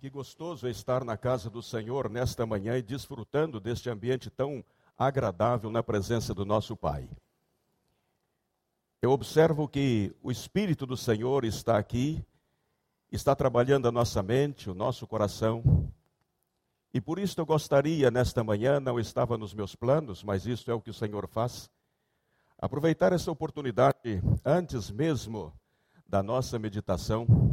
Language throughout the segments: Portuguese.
Que gostoso é estar na casa do Senhor nesta manhã e desfrutando deste ambiente tão agradável na presença do nosso Pai. Eu observo que o Espírito do Senhor está aqui, está trabalhando a nossa mente, o nosso coração. E por isso eu gostaria, nesta manhã, não estava nos meus planos, mas isso é o que o Senhor faz, aproveitar essa oportunidade, antes mesmo da nossa meditação,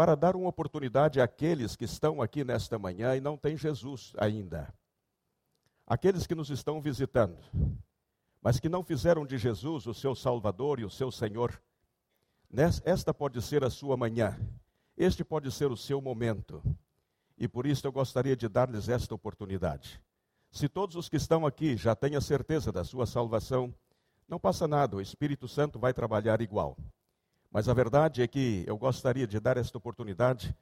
para dar uma oportunidade àqueles que estão aqui nesta manhã e não têm Jesus ainda. Aqueles que nos estão visitando, mas que não fizeram de Jesus o seu Salvador e o seu Senhor. Esta pode ser a sua manhã, este pode ser o seu momento. E por isso eu gostaria de dar-lhes esta oportunidade. Se todos os que estão aqui já têm a certeza da sua salvação, não passa nada, o Espírito Santo vai trabalhar igual. Mas a verdade é que eu gostaria de dar esta oportunidade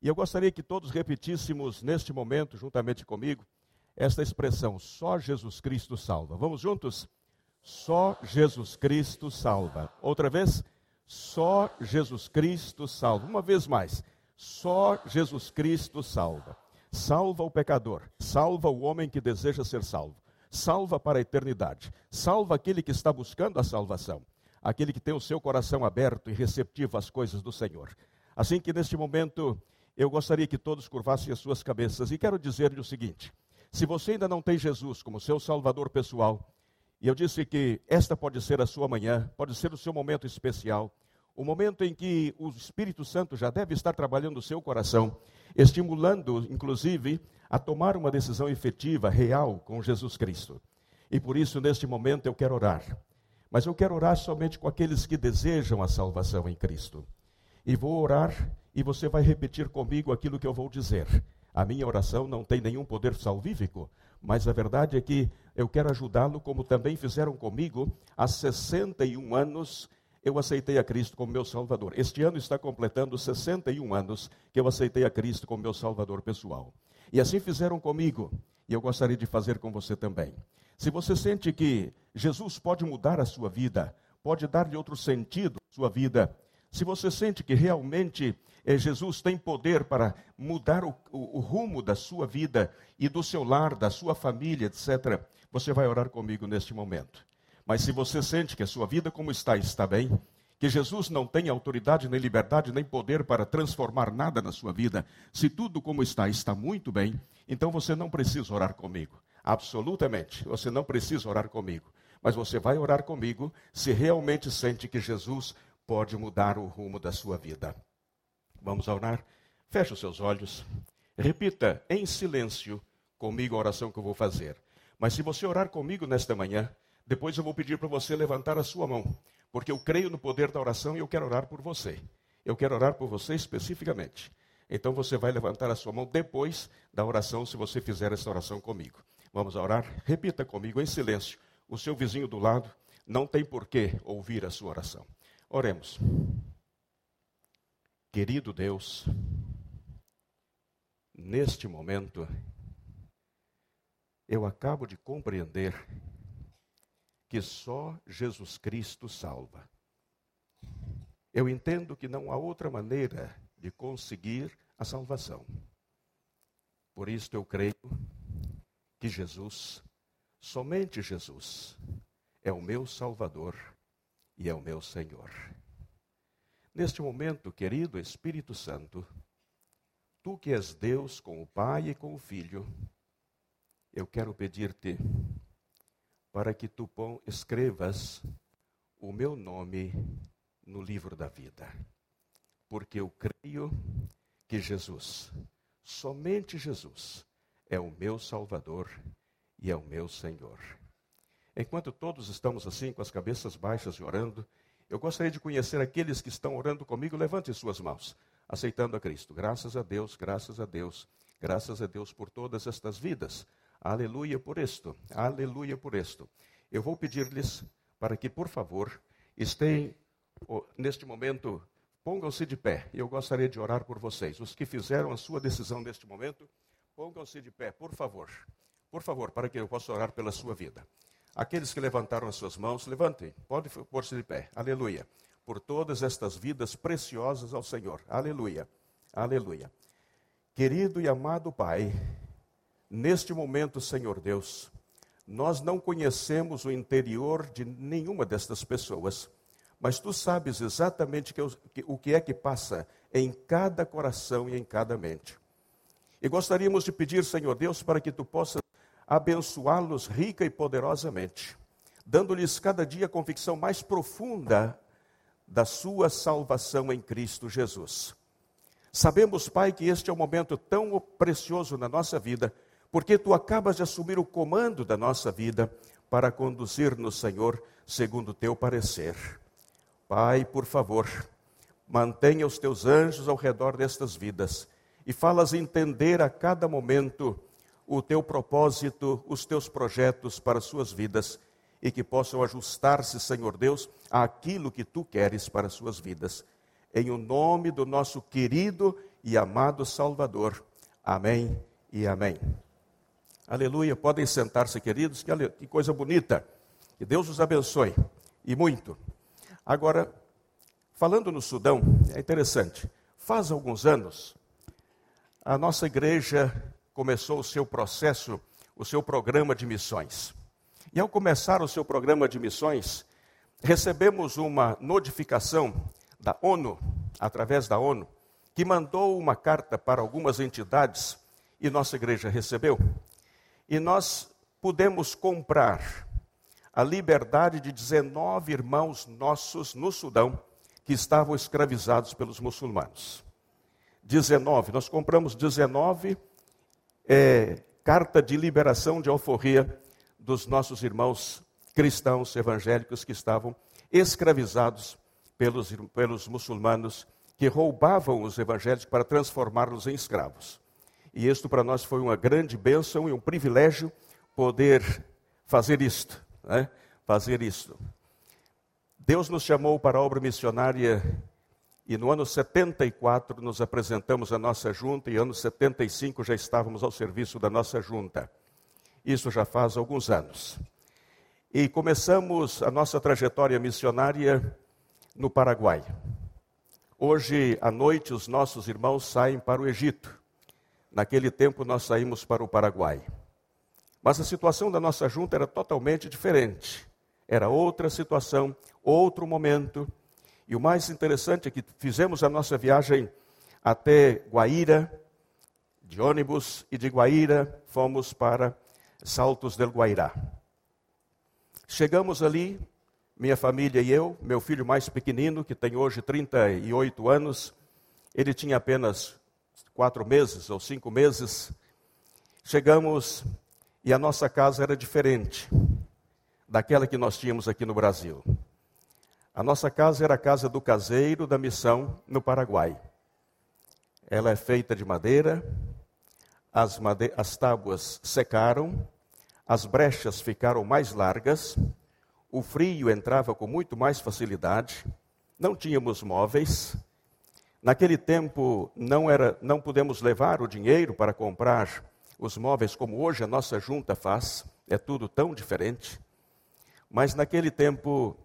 e eu gostaria que todos repetíssemos neste momento, juntamente comigo, esta expressão: só Jesus Cristo salva. Vamos juntos? Só Jesus Cristo salva. Outra vez? Só Jesus Cristo salva. Uma vez mais. Só Jesus Cristo salva. Salva o pecador, salva o homem que deseja ser salvo, salva para a eternidade, salva aquele que está buscando a salvação aquele que tem o seu coração aberto e receptivo às coisas do Senhor. Assim que neste momento eu gostaria que todos curvassem as suas cabeças e quero dizer-lhe o seguinte: se você ainda não tem Jesus como seu Salvador pessoal, e eu disse que esta pode ser a sua manhã, pode ser o seu momento especial, o momento em que o Espírito Santo já deve estar trabalhando o seu coração, estimulando, inclusive, a tomar uma decisão efetiva, real com Jesus Cristo. E por isso, neste momento, eu quero orar. Mas eu quero orar somente com aqueles que desejam a salvação em Cristo. E vou orar e você vai repetir comigo aquilo que eu vou dizer. A minha oração não tem nenhum poder salvífico, mas a verdade é que eu quero ajudá-lo, como também fizeram comigo há 61 anos. Eu aceitei a Cristo como meu Salvador. Este ano está completando 61 anos que eu aceitei a Cristo como meu Salvador pessoal. E assim fizeram comigo, e eu gostaria de fazer com você também. Se você sente que Jesus pode mudar a sua vida, pode dar-lhe outro sentido à sua vida, se você sente que realmente eh, Jesus tem poder para mudar o, o, o, rumo da sua vida e do seu lar, da sua família, etc., você vai orar comigo neste momento. Mas se você sente que a sua vida como está está bem, que Jesus não tem autoridade, nem liberdade, nem poder para transformar nada na sua vida, se tudo como está está muito bem, então você não precisa orar comigo. Absolutamente. Você não precisa orar comigo. Mas você vai orar comigo se realmente sente que Jesus pode mudar o rumo da sua vida. Vamos orar? Feche os seus olhos. Repita em silêncio comigo a oração que eu vou fazer. Mas se você orar comigo nesta manhã, depois eu vou pedir para você levantar a sua mão, porque eu creio no poder da oração e eu quero orar por você. Eu quero orar por você especificamente. Então você vai levantar a sua mão depois da oração, se você fizer essa oração comigo. Vamos orar? Repita comigo em silêncio. O seu vizinho do lado não tem por que ouvir a sua oração. Oremos. Querido Deus, neste momento, eu acabo de compreender que só Jesus Cristo salva. Eu entendo que não há outra maneira de conseguir a salvação. Por isso eu creio que Jesus, somente Jesus, é o meu Salvador e é o meu Senhor. Neste momento, querido Espírito Santo, tu que és Deus com o Pai e com o Filho, eu quero pedir-te para que tu escrevas o meu nome no livro da vida. Porque eu creio que Jesus, somente Jesus, é o meu Salvador e é o meu Senhor. Enquanto todos estamos assim, com as cabeças baixas e orando, eu gostaria de conhecer aqueles que estão orando comigo. Levante suas mãos, aceitando a Cristo. Graças a Deus, graças a Deus, graças a Deus por todas estas vidas. Aleluia por isto, aleluia por isto. Eu vou pedir-lhes para que, por favor, estejam neste momento, pongam-se de pé. Eu gostaria de orar por vocês. Os que fizeram a sua decisão neste momento, Pongam-se de pé, por favor. Por favor, para que eu possa orar pela sua vida. Aqueles que levantaram as suas mãos, levantem. Pode pôr-se de pé. Aleluia. Por todas estas vidas preciosas ao Senhor. Aleluia. Aleluia. Querido e amado Pai, neste momento, Senhor Deus, nós não conhecemos o interior de nenhuma destas pessoas, mas tu sabes exatamente o que é que passa em cada coração e em cada mente. E gostaríamos de pedir, Senhor Deus, para que tu possas abençoá-los rica e poderosamente, dando-lhes cada dia a convicção mais profunda da sua salvação em Cristo Jesus. Sabemos, Pai, que este é um momento tão precioso na nossa vida, porque tu acabas de assumir o comando da nossa vida para conduzir-nos, Senhor, segundo o teu parecer. Pai, por favor, mantenha os teus anjos ao redor destas vidas e falas entender a cada momento o teu propósito, os teus projetos para as suas vidas e que possam ajustar-se, Senhor Deus, àquilo que tu queres para as suas vidas em o nome do nosso querido e amado Salvador. Amém e amém. Aleluia. Podem sentar-se, queridos, que, que coisa bonita. Que Deus os abençoe e muito. Agora, falando no Sudão, é interessante. Faz alguns anos, a nossa igreja começou o seu processo, o seu programa de missões. E ao começar o seu programa de missões, recebemos uma notificação da ONU, através da ONU, que mandou uma carta para algumas entidades e nossa igreja recebeu. E nós pudemos comprar a liberdade de 19 irmãos nossos no Sudão que estavam escravizados pelos muçulmanos. 19, nós compramos 19 é, carta de liberação de alforria dos nossos irmãos cristãos evangélicos que estavam escravizados pelos, pelos muçulmanos que roubavam os evangélicos para transformá-los em escravos. E isto para nós foi uma grande bênção e um privilégio poder fazer isto, né? fazer isto. Deus nos chamou para a obra missionária e no ano 74 nos apresentamos à nossa junta e no ano 75 já estávamos ao serviço da nossa junta. Isso já faz alguns anos. E começamos a nossa trajetória missionária no Paraguai. Hoje à noite os nossos irmãos saem para o Egito. Naquele tempo nós saímos para o Paraguai. Mas a situação da nossa junta era totalmente diferente. Era outra situação, outro momento. E o mais interessante é que fizemos a nossa viagem até Guaíra, de ônibus, e de Guaíra fomos para Saltos del Guairá. Chegamos ali, minha família e eu, meu filho mais pequenino, que tem hoje 38 anos, ele tinha apenas quatro meses ou cinco meses. Chegamos e a nossa casa era diferente daquela que nós tínhamos aqui no Brasil. A nossa casa era a casa do caseiro da missão no Paraguai. Ela é feita de madeira, as, made as tábuas secaram, as brechas ficaram mais largas, o frio entrava com muito mais facilidade, não tínhamos móveis. Naquele tempo não era, não podemos levar o dinheiro para comprar os móveis como hoje a nossa junta faz, é tudo tão diferente. Mas naquele tempo,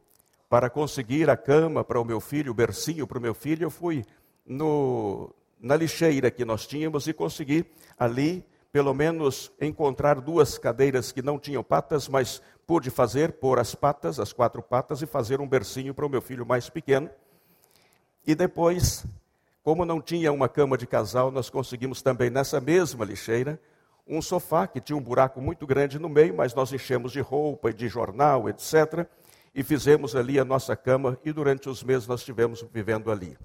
para conseguir a cama para o meu filho, o bercinho para o meu filho, eu fui no, na lixeira que nós tínhamos e consegui ali, pelo menos, encontrar duas cadeiras que não tinham patas, mas pude fazer, pôr as patas, as quatro patas, e fazer um bercinho para o meu filho mais pequeno. E depois, como não tinha uma cama de casal, nós conseguimos também nessa mesma lixeira um sofá que tinha um buraco muito grande no meio, mas nós enchemos de roupa e de jornal, etc. E fizemos ali a nossa cama e durante os meses nós estivemos vivendo ali.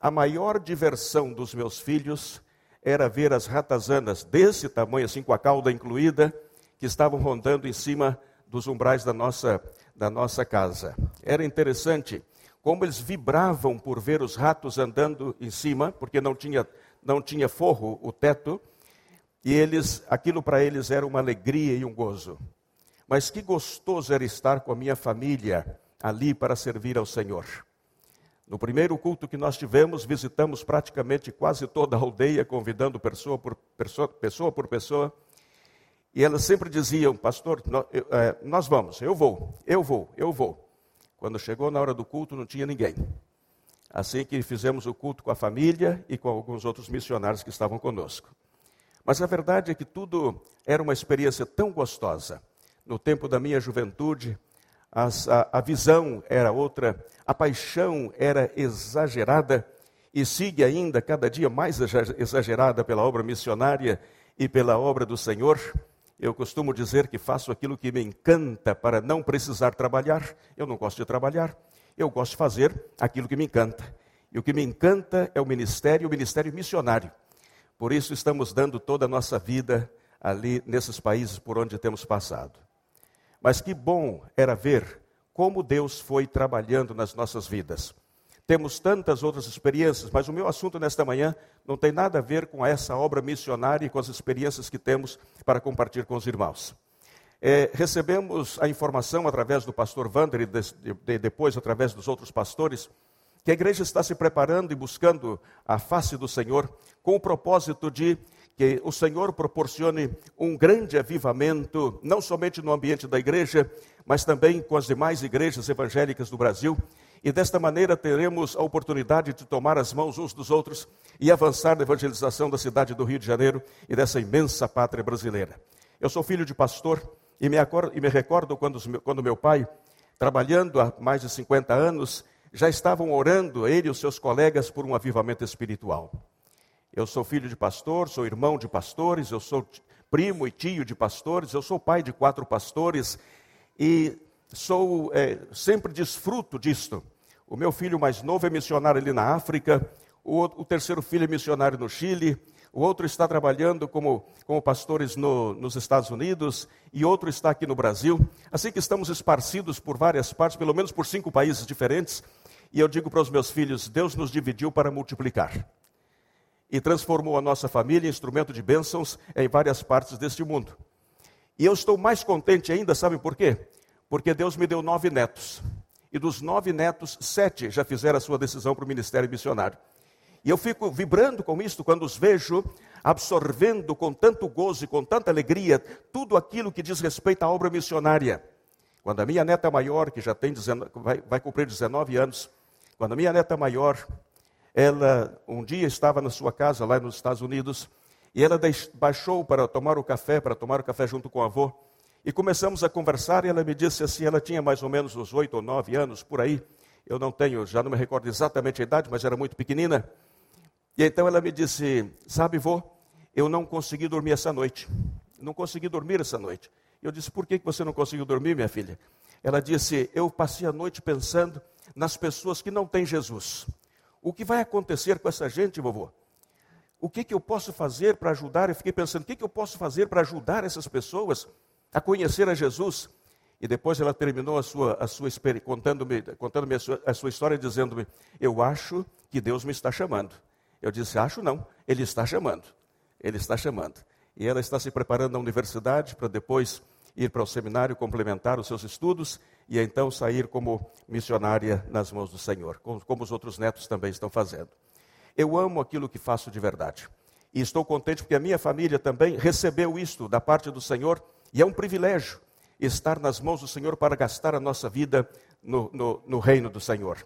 A maior diversão dos meus filhos era ver as ratazanas desse tamanho, assim com a cauda incluída, que estavam rondando em cima dos umbrais da nossa, da nossa casa. Era interessante como eles vibravam por ver os ratos andando em cima, porque não tinha, não tinha forro o teto, e eles, aquilo para eles era uma alegria e um gozo. Mas que gostoso era estar com a minha família ali para servir ao Senhor. No primeiro culto que nós tivemos, visitamos praticamente quase toda a aldeia, convidando pessoa por pessoa, pessoa, por pessoa e elas sempre diziam, pastor, é, nós vamos, eu vou, eu vou, eu vou. Quando chegou na hora do culto, não tinha ninguém. assim que fizemos o culto com a família e com alguns outros missionários que estavam conosco. Mas a verdade é que tudo era uma experiência tão gostosa. No tempo da minha juventude, as, a, a visão era outra, a paixão era exagerada e sigue ainda cada dia mais exagerada pela obra missionária e pela obra do Senhor. Eu costumo dizer que faço aquilo que me encanta para não precisar trabalhar. Eu não gosto de trabalhar, eu gosto de fazer aquilo que me encanta. E o que me encanta é o ministério, o ministério missionário. Por isso estamos dando toda a nossa vida ali nesses países por onde temos passado. Mas que bom era ver como Deus foi trabalhando nas nossas vidas. Temos tantas outras experiências, mas o meu assunto nesta manhã não tem nada a ver com essa obra missionária e com as experiências que temos para compartilhar com os irmãos. É, recebemos a informação através do pastor Wander e de, de, depois através dos outros pastores que a igreja está se preparando e buscando a face do Senhor com o propósito de que o Senhor proporcione um grande avivamento, não somente no ambiente da igreja, mas também com as demais igrejas evangélicas do Brasil. E desta maneira teremos a oportunidade de tomar as mãos uns dos outros e avançar na evangelização da cidade do Rio de Janeiro e dessa imensa pátria brasileira. Eu sou filho de pastor e me, acordo, e me recordo quando, quando meu pai, trabalhando há mais de 50 anos, já estavam orando, ele e os seus colegas, por um avivamento espiritual. Eu sou filho de pastor, sou irmão de pastores, eu sou primo e tio de pastores, eu sou pai de quatro pastores e sou é, sempre desfruto disto. O meu filho mais novo é missionário ali na África, o, o terceiro filho é missionário no Chile, o outro está trabalhando como, como pastores no, nos Estados Unidos e outro está aqui no Brasil. Assim que estamos esparcidos por várias partes, pelo menos por cinco países diferentes, e eu digo para os meus filhos: Deus nos dividiu para multiplicar. E transformou a nossa família em instrumento de bênçãos em várias partes deste mundo. E eu estou mais contente ainda, sabe por quê? Porque Deus me deu nove netos. E dos nove netos, sete já fizeram a sua decisão para o ministério missionário. E eu fico vibrando com isso quando os vejo absorvendo com tanto gozo e com tanta alegria tudo aquilo que diz respeito à obra missionária. Quando a minha neta maior, que já tem 19, vai, vai cumprir 19 anos, quando a minha neta maior, ela um dia estava na sua casa lá nos Estados Unidos e ela baixou para tomar o café, para tomar o café junto com o avô. E começamos a conversar e ela me disse assim, ela tinha mais ou menos uns oito ou nove anos, por aí. Eu não tenho, já não me recordo exatamente a idade, mas era muito pequenina. E então ela me disse, sabe, vô, eu não consegui dormir essa noite. Não consegui dormir essa noite. Eu disse, por que você não conseguiu dormir, minha filha? Ela disse, eu passei a noite pensando nas pessoas que não têm Jesus. O que vai acontecer com essa gente, vovô? O que, que eu posso fazer para ajudar? Eu fiquei pensando, o que, que eu posso fazer para ajudar essas pessoas a conhecer a Jesus? E depois ela terminou a sua, a sua contando-me contando a, sua, a sua história, dizendo-me: Eu acho que Deus me está chamando. Eu disse: Acho não, Ele está chamando. Ele está chamando. E ela está se preparando na universidade para depois ir para o seminário complementar os seus estudos e então sair como missionária nas mãos do Senhor, como os outros netos também estão fazendo. Eu amo aquilo que faço de verdade. E estou contente porque a minha família também recebeu isto da parte do Senhor, e é um privilégio estar nas mãos do Senhor para gastar a nossa vida no, no, no reino do Senhor.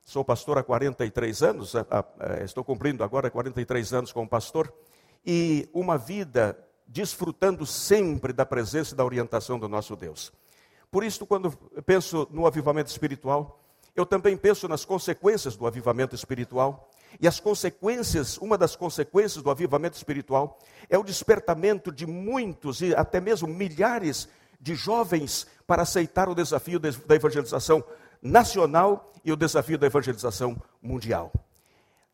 Sou pastor há 43 anos, estou cumprindo agora 43 anos como pastor, e uma vida desfrutando sempre da presença e da orientação do nosso Deus. Por isso, quando penso no avivamento espiritual, eu também penso nas consequências do avivamento espiritual. E as consequências, uma das consequências do avivamento espiritual é o despertamento de muitos e até mesmo milhares de jovens para aceitar o desafio da evangelização nacional e o desafio da evangelização mundial.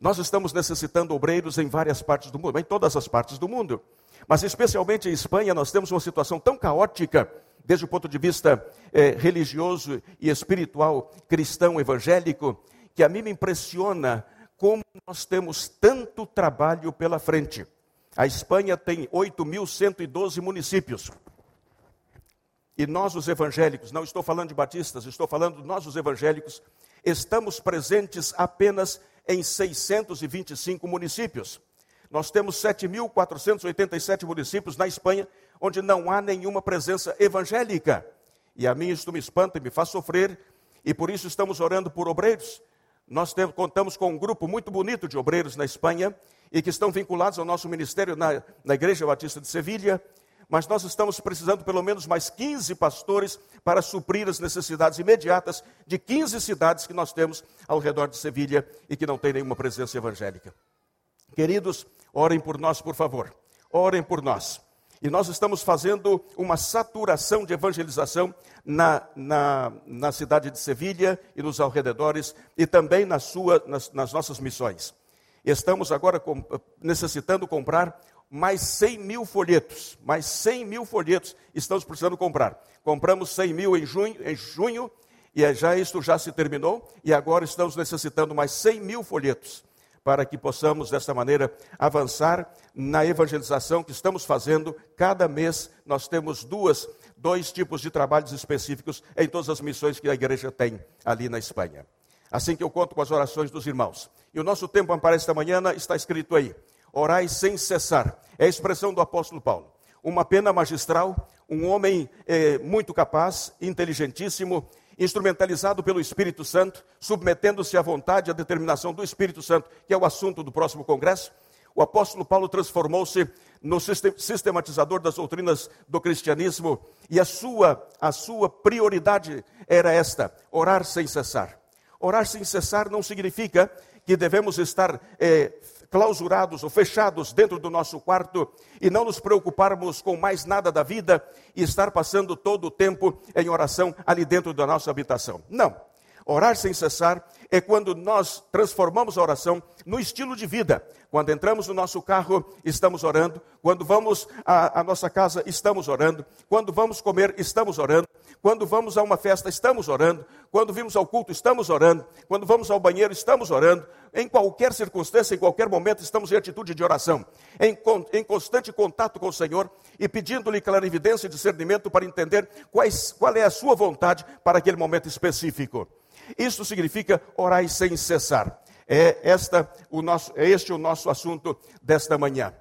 Nós estamos necessitando obreiros em várias partes do mundo, em todas as partes do mundo. Mas especialmente em Espanha nós temos uma situação tão caótica desde o ponto de vista eh, religioso e espiritual, cristão, evangélico, que a mim me impressiona como nós temos tanto trabalho pela frente. A Espanha tem 8.112 municípios. E nós, os evangélicos, não estou falando de batistas, estou falando nós, os evangélicos, estamos presentes apenas em 625 municípios. Nós temos 7.487 municípios na Espanha onde não há nenhuma presença evangélica. E a mim isto me espanta e me faz sofrer, e por isso estamos orando por obreiros. Nós temos, contamos com um grupo muito bonito de obreiros na Espanha e que estão vinculados ao nosso ministério na, na Igreja Batista de Sevilha. Mas nós estamos precisando pelo menos mais 15 pastores para suprir as necessidades imediatas de 15 cidades que nós temos ao redor de Sevilha e que não tem nenhuma presença evangélica. Queridos, orem por nós, por favor. Orem por nós. E nós estamos fazendo uma saturação de evangelização na, na, na cidade de Sevilha e nos alrededores e também na sua, nas, nas nossas missões. Estamos agora com, necessitando comprar mais 100 mil folhetos. Mais 100 mil folhetos estamos precisando comprar. Compramos 100 mil em junho, em junho e é já isto já se terminou e agora estamos necessitando mais 100 mil folhetos para que possamos, dessa maneira, avançar na evangelização que estamos fazendo. Cada mês nós temos duas, dois tipos de trabalhos específicos em todas as missões que a igreja tem ali na Espanha. Assim que eu conto com as orações dos irmãos. E o nosso tempo para esta manhã está escrito aí: orai sem cessar. É a expressão do apóstolo Paulo. Uma pena magistral, um homem eh, muito capaz, inteligentíssimo, instrumentalizado pelo Espírito Santo, submetendo-se à vontade e à determinação do Espírito Santo, que é o assunto do próximo congresso, o apóstolo Paulo transformou-se no sistematizador das doutrinas do cristianismo e a sua, a sua prioridade era esta: orar sem cessar. Orar sem cessar não significa que devemos estar é, clausurados ou fechados dentro do nosso quarto e não nos preocuparmos com mais nada da vida e estar passando todo o tempo em oração ali dentro da nossa habitação. Não. Orar sem cessar é quando nós transformamos a oração no estilo de vida. Quando entramos no nosso carro, estamos orando. Quando vamos à, à nossa casa, estamos orando. Quando vamos comer, estamos orando. Quando vamos a uma festa, estamos orando. Quando vimos ao culto, estamos orando. Quando vamos ao banheiro, estamos orando. Em qualquer circunstância, em qualquer momento, estamos em atitude de oração, em, em constante contato com o Senhor e pedindo-lhe clarividência e discernimento para entender quais, qual é a sua vontade para aquele momento específico. Isso significa orar sem cessar. É, esta, o nosso, é este o nosso assunto desta manhã.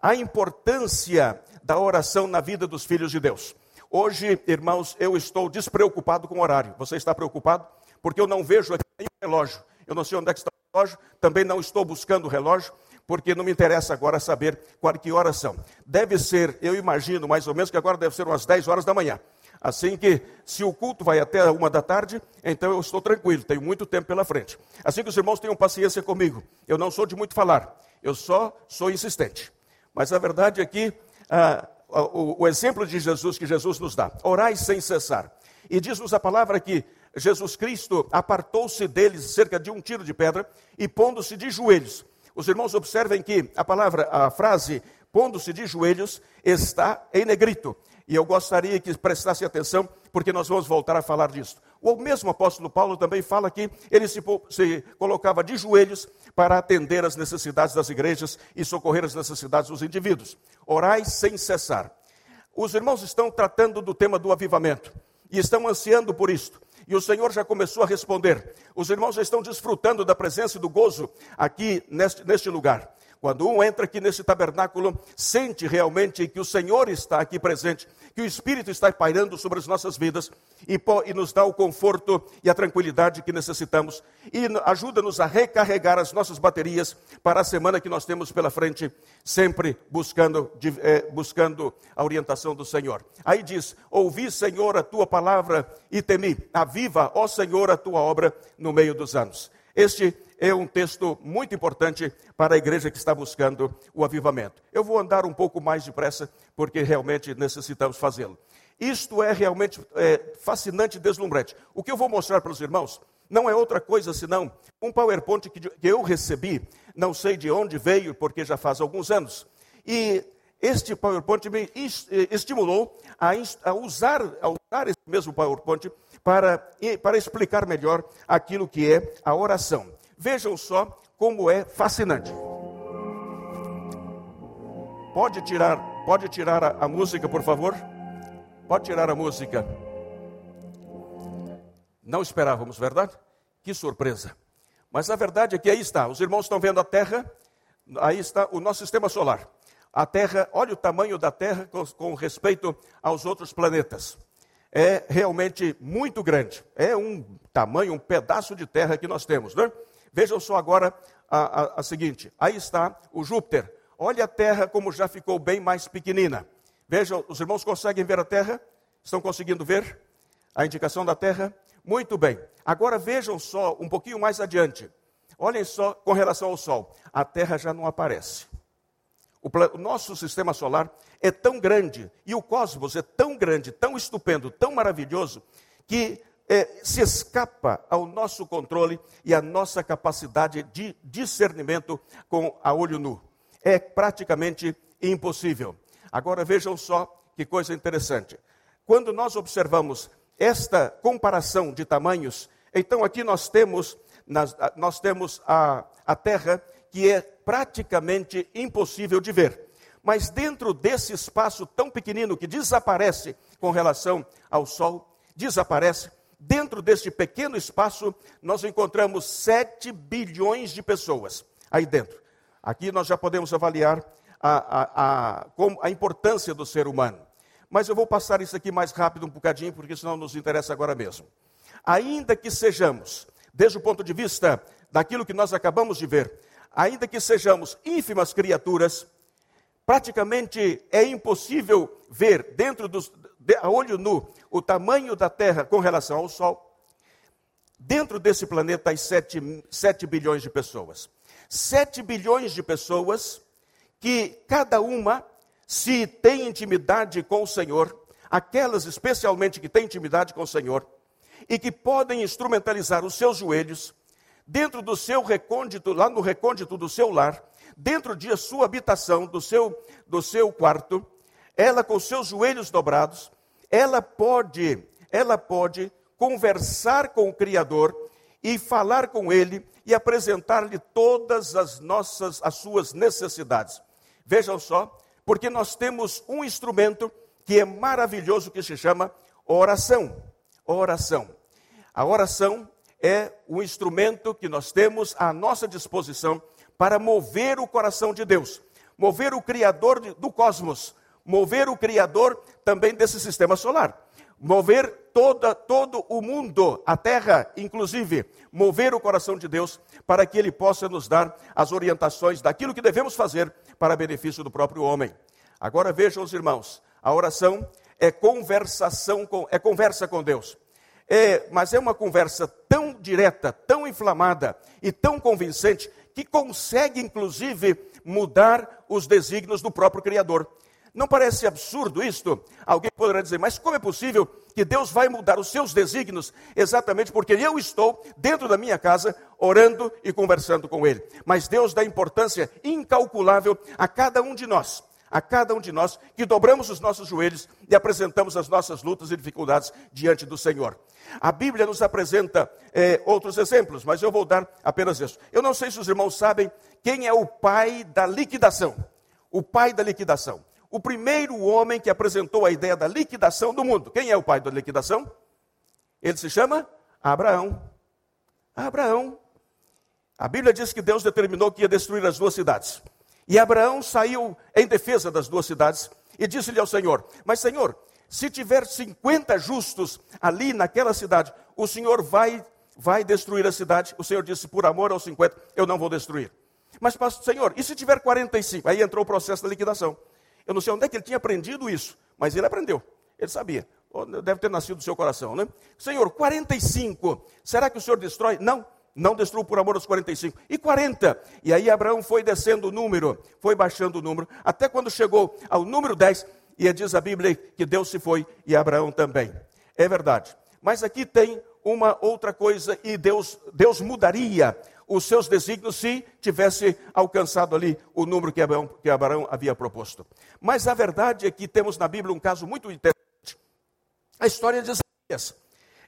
A importância da oração na vida dos filhos de Deus. Hoje, irmãos, eu estou despreocupado com o horário. Você está preocupado? Porque eu não vejo aqui nenhum relógio. Eu não sei onde é que está o relógio, também não estou buscando o relógio, porque não me interessa agora saber qual que horas são. Deve ser, eu imagino mais ou menos que agora deve ser umas 10 horas da manhã. Assim que, se o culto vai até uma da tarde, então eu estou tranquilo, tenho muito tempo pela frente. Assim que os irmãos tenham paciência comigo. Eu não sou de muito falar, eu só sou insistente. Mas a verdade é que ah, o, o exemplo de Jesus que Jesus nos dá, orai sem cessar. E diz-nos a palavra que Jesus Cristo apartou-se deles cerca de um tiro de pedra e pondo-se de joelhos. Os irmãos observem que a palavra, a frase pondo-se de joelhos está em negrito. E eu gostaria que prestasse atenção, porque nós vamos voltar a falar disso. O mesmo apóstolo Paulo também fala que ele se, se, colocava de joelhos para atender às necessidades das igrejas e socorrer as necessidades dos indivíduos. Orai sem cessar. Os irmãos estão tratando do tema do avivamento e estão ansiando por isto. E o Senhor já começou a responder. Os irmãos já estão desfrutando da presença e do gozo aqui neste, neste lugar. Quando um entra aqui nesse tabernáculo, sente realmente que o Senhor está aqui presente, que o Espírito está pairando sobre as nossas vidas e, e nos dá o conforto e a tranquilidade que necessitamos e ajuda-nos a recarregar as nossas baterias para a semana que nós temos pela frente, sempre buscando, é, buscando a orientação do Senhor. Aí diz: Ouvi, Senhor, a tua palavra e temi. Aviva, ó Senhor, a tua obra no meio dos anos. Este é um texto muito importante para a igreja que está buscando o avivamento. Eu vou andar um pouco mais depressa, porque realmente necessitamos fazê-lo. Isto é realmente é, fascinante e deslumbrante. O que eu vou mostrar para os irmãos não é outra coisa senão um PowerPoint que, eu recebi, não sei de onde veio, porque já faz alguns anos. E este PowerPoint me eh, estimulou a, a, usar, a usar esse mesmo PowerPoint para, para explicar melhor aquilo que é a oração. Vejam só como é fascinante. Pode tirar, pode tirar a, a música, por favor? Pode tirar a música. Não esperávamos, verdade? Que surpresa. Mas a verdade é que aí está. Os irmãos estão vendo a Terra. Aí está o nosso sistema solar. A Terra, olha o tamanho da Terra com, com respeito aos outros planetas. é realmente muito grande. É um tamanho, um pedaço de terra que nós temos, né? Vejam só agora a, a, a seguinte: aí está o Júpiter. Olha a terra como já ficou bem mais pequenina. Vejam, os irmãos conseguem ver a terra? Estão conseguindo ver a indicação da terra? Muito bem. Agora vejam só um pouquinho mais adiante. Olhem só com relação ao Sol. A Terra já não aparece. O, o, nosso sistema solar é tão grande e o cosmos é tão grande, tão estupendo, tão maravilhoso, que é, se escapa ao nosso controle e à nossa capacidade de discernimento com a olho nu. É praticamente impossível. Agora vejam só que coisa interessante. Quando nós observamos esta comparação de tamanhos, então aqui nós temos, nós temos a, a Terra que é praticamente impossível de ver. Mas dentro desse espaço tão pequenino que desaparece com relação ao Sol, desaparece, dentro deste pequeno espaço nós encontramos 7 bilhões de pessoas aí dentro. Aqui nós já podemos avaliar a, a, a, a importância do ser humano. Mas eu vou passar isso aqui mais rápido um bocadinho, porque senão nos interessa agora mesmo. Ainda que sejamos, desde o ponto de vista daquilo que nós acabamos de ver, ainda que sejamos ínfimas criaturas, praticamente é impossível ver dentro dos, a olho nu o tamanho da Terra com relação ao Sol. Dentro desse planeta há 7, 7 bilhões de pessoas. 7 bilhões de pessoas que cada uma, se tem intimidade com o Senhor, aquelas especialmente que têm intimidade com o Senhor, e que podem instrumentalizar os seus joelhos dentro do seu recôndito, lá no recôndito do seu lar, dentro de sua habitação, do seu, do seu quarto, ela com seus joelhos dobrados, ela pode, ela pode conversar com o Criador e falar com ele e apresentar-lhe todas as nossas as suas necessidades. Vejam só, porque nós temos um instrumento que é maravilhoso que se chama oração. Oração. A oração é o instrumento que nós temos à nossa disposição para mover o coração de Deus, mover o Criador do cosmos, mover o Criador também desse sistema solar, mover toda, todo o mundo, a terra, inclusive, mover o coração de Deus para que Ele possa nos dar as orientações daquilo que devemos fazer para benefício do próprio homem. Agora vejam os irmãos, a oração é conversação com, é conversa com Deus. É, mas é uma conversa tão direta, tão inflamada e tão convincente que consegue, inclusive, mudar os desígnios do próprio Criador. Não parece absurdo isto? Alguém poderá dizer, mas como é possível que Deus vai mudar os seus desígnios exatamente porque eu estou dentro da minha casa orando e conversando com Ele? Mas Deus dá importância incalculável a cada um de nós a cada um de nós que dobramos os nossos joelhos e apresentamos as nossas lutas e dificuldades diante do Senhor. A Bíblia nos apresenta é, outros exemplos, mas eu vou dar apenas isso. Eu não sei se os irmãos sabem quem é o pai da liquidação. O pai da liquidação. O primeiro homem que apresentou a ideia da liquidação do mundo. Quem é o pai da liquidação? Ele se chama Abraão. Abraão. A Bíblia diz que Deus determinou que ia destruir as duas cidades. E Abraão saiu em defesa das duas cidades e disse-lhe ao Senhor: Mas, Senhor, se tiver 50 justos ali naquela cidade, o Senhor vai, vai destruir a cidade? O Senhor disse: Por amor aos 50, eu não vou destruir. Mas, Senhor, e se tiver 45? Aí entrou o processo da liquidação. Eu não sei onde é que ele tinha aprendido isso, mas ele aprendeu. Ele sabia. Deve ter nascido do seu coração, né? Senhor, 45. Será que o Senhor destrói? Não não destruiu por amor aos 45. E 40. E aí Abraão foi descendo o número, foi baixando o número, até quando chegou ao número 10, e diz a Bíblia que Deus se foi e Abraão também. É verdade. Mas aqui tem uma outra coisa, e Deus, Deus mudaria os seus desígnios se tivesse alcançado ali o número que Abraão, que Abraão havia proposto. Mas a verdade é que temos na Bíblia um caso muito interessante. A história de Ezequias.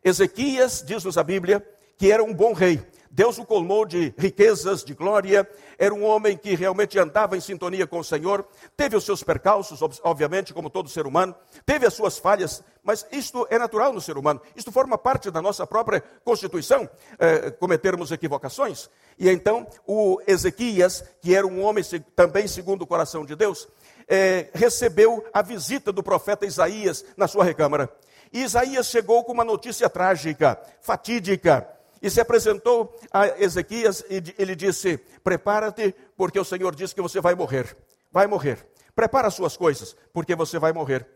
Ezequias, diz-nos a Bíblia, que era um bom rei. Deus o colmou de riquezas, de glória, era um homem que realmente andava em sintonia com o Senhor, teve os seus percalços, obviamente, como todo ser humano, teve as suas falhas, mas isto é natural no ser humano, isto forma parte da nossa própria constituição, é, cometermos equivocações. E então, o Ezequias, que era um homem também segundo o coração de Deus, é, recebeu a visita do profeta Isaías na sua recâmara. E Isaías chegou com uma notícia trágica, fatídica, e se apresentou a Ezequias e ele disse: Prepara-te, porque o Senhor diz que você vai morrer. Vai morrer. Prepara as suas coisas, porque você vai morrer.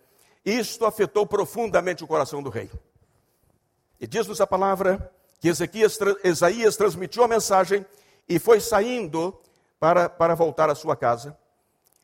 Isto afetou profundamente o coração do rei. E diz-nos a palavra que Ezequias, Isaías transmitiu a mensagem e foi saindo para, para voltar à sua casa.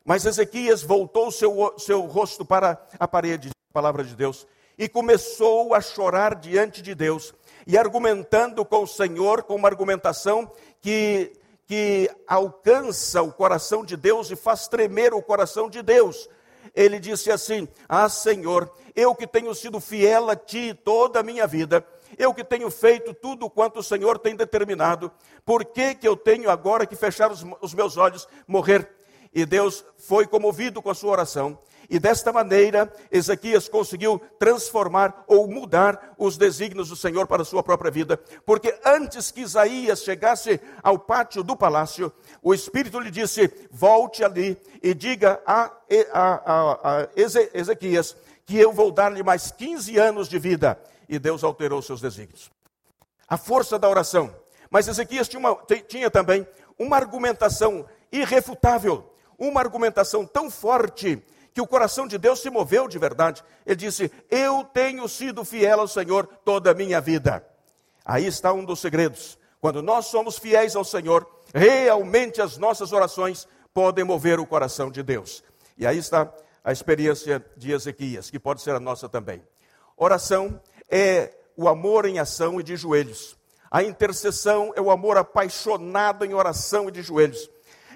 Mas Ezequias voltou seu, seu rosto para a parede, a palavra de Deus, e começou a chorar diante de Deus, e argumentando com o Senhor, com uma argumentação que, que alcança o coração de Deus e faz tremer o coração de Deus. Ele disse assim: Ah, Senhor, eu que tenho sido fiel a Ti toda a minha vida, eu que tenho feito tudo quanto o Senhor tem determinado, por que, que eu tenho agora que fechar os, os meus olhos, morrer? E Deus foi comovido com a sua oração. E desta maneira, Ezequias conseguiu transformar ou mudar os desígnios do Senhor para a sua própria vida. Porque antes que Isaías chegasse ao pátio do palácio, o Espírito lhe disse: Volte ali e diga a, a, a, a Ezequias que eu vou dar-lhe mais 15 anos de vida e Deus alterou seus desígnios. A força da oração. Mas Ezequias tinha, uma, tinha também uma argumentação irrefutável, uma argumentação tão forte que o coração de Deus se moveu de verdade. Ele disse: Eu tenho sido fiel ao Senhor toda a minha vida. Aí está um dos segredos. Quando nós somos fiéis ao Senhor, realmente as nossas orações podem mover o coração de Deus. E aí está a experiência de Ezequias, que pode ser a nossa também. Oração é o amor em ação e de joelhos. A intercessão é o amor apaixonado em oração e de joelhos.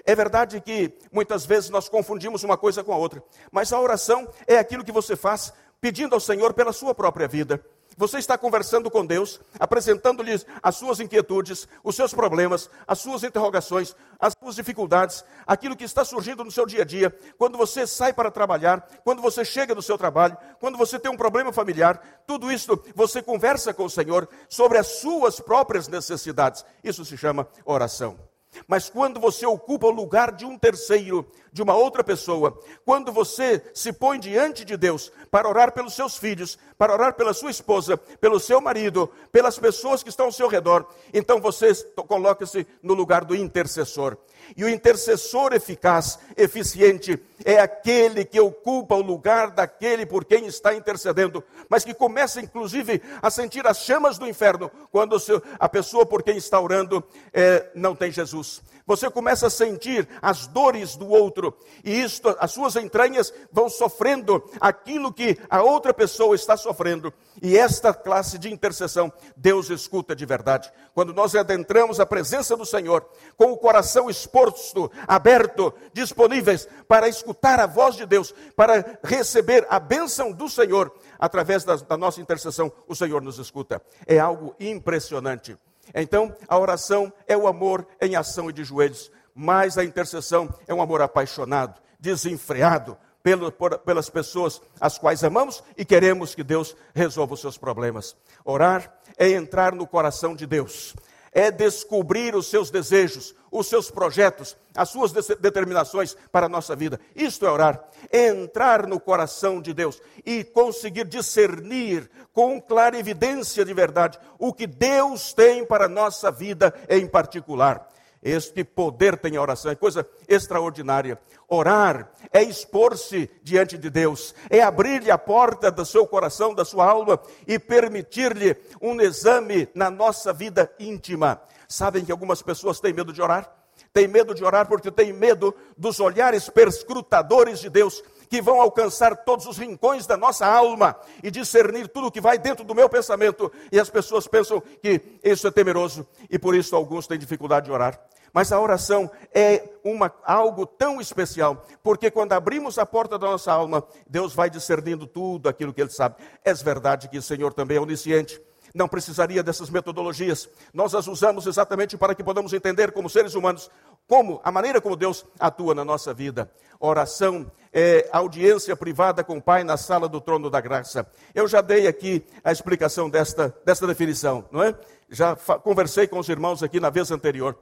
É verdade que muitas vezes nós confundimos uma coisa com a outra, mas a oração é aquilo que você faz pedindo ao Senhor pela sua própria vida. Você está conversando com Deus, apresentando-lhe as suas inquietudes, os seus problemas, as suas interrogações, as suas dificuldades, aquilo que está surgindo no seu dia a dia. Quando você sai para trabalhar, quando você chega do seu trabalho, quando você tem um problema familiar, tudo isso você conversa com o Senhor sobre as suas próprias necessidades. Isso se chama oração. Mas quando você ocupa o lugar de um terceiro, de uma outra pessoa, quando você se põe diante de Deus para orar pelos seus filhos, para orar pela sua esposa, pelo seu marido, pelas pessoas que estão ao seu redor, então você coloca-se no lugar do intercessor. E o intercessor eficaz, eficiente, é aquele que ocupa o lugar daquele por quem está intercedendo, mas que começa inclusive a sentir as chamas do inferno quando a pessoa por quem está orando é, não tem Jesus. Você começa a sentir as dores do outro, e isto, as suas entranhas vão sofrendo aquilo que a outra pessoa está sofrendo. E esta classe de intercessão, Deus escuta de verdade. Quando nós adentramos a presença do Senhor, com o coração exposto, aberto, disponíveis para escutar a voz de Deus, para receber a bênção do Senhor, através da, da nossa intercessão, o Senhor nos escuta. É algo impressionante. Então, a oração é o amor em ação e de joelhos, mas a intercessão é um amor apaixonado, desenfreado pelo, por, pelas pessoas as quais amamos e queremos que Deus resolva os seus problemas. Orar é entrar no coração de Deus, é descobrir os seus desejos, os seus projetos, as suas determinações para a nossa vida. Isto é orar, é entrar no coração de Deus e conseguir discernir com clara evidência de verdade o que Deus tem para a nossa vida em particular. Este poder tem a oração, é coisa extraordinária. Orar é expor-se diante de Deus, é abrir-lhe a porta do seu coração, da sua alma e permitir-lhe um exame na nossa vida íntima. Sabem que algumas pessoas têm medo de orar? Tem medo de orar porque tem medo dos olhares perscrutadores de Deus que vão alcançar todos os rincões da nossa alma e discernir tudo o que vai dentro do meu pensamento. E as pessoas pensam que isso é temeroso e por isso alguns têm dificuldade de orar. Mas a oração é uma, algo tão especial, porque quando abrimos a porta da nossa alma, Deus vai discernindo tudo aquilo que Ele sabe. É verdade que o Senhor também é onisciente não precisaria dessas metodologias. Nós as usamos exatamente para que podamos entender, como seres humanos, como a maneira como Deus atua na nossa vida. Oração é audiência privada com o Pai na sala do trono da graça. Eu já dei aqui a explicação desta, desta definição, não é? Já conversei com os irmãos aqui na vez anterior.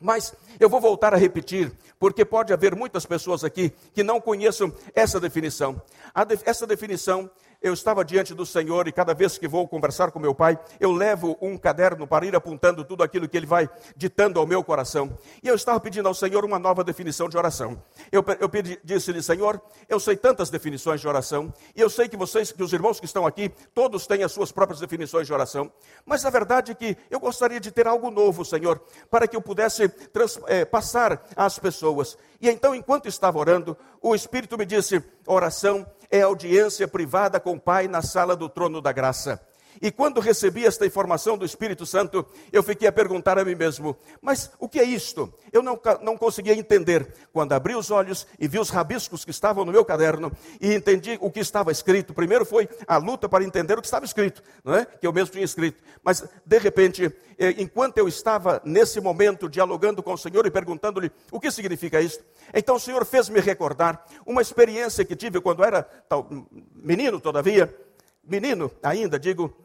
Mas eu vou voltar a repetir, porque pode haver muitas pessoas aqui que não conheçam essa definição. De, essa definição eu estava diante do Senhor e cada vez que vou conversar com meu pai, eu levo um caderno para ir apontando tudo aquilo que ele vai ditando ao meu coração. E eu estava pedindo ao Senhor uma nova definição de oração. Eu, eu disse-lhe, Senhor, eu sei tantas definições de oração, e eu sei que vocês, que os irmãos que estão aqui, todos têm as suas próprias definições de oração, mas a verdade é que eu gostaria de ter algo novo, Senhor, para que eu pudesse trans, é, passar às pessoas. E então, enquanto estava orando, o Espírito me disse: oração é audiência privada com o Pai na sala do trono da graça. E quando recebi esta informação do Espírito Santo, eu fiquei a perguntar a mim mesmo: mas o que é isto? Eu não, não conseguia entender. Quando abri os olhos e vi os rabiscos que estavam no meu caderno e entendi o que estava escrito, primeiro foi a luta para entender o que estava escrito, não é? que eu mesmo tinha escrito. Mas, de repente, eh, enquanto eu estava nesse momento dialogando com o Senhor e perguntando-lhe o que significa isto, então o Senhor fez-me recordar uma experiência que tive quando era menino, todavia menino ainda, digo.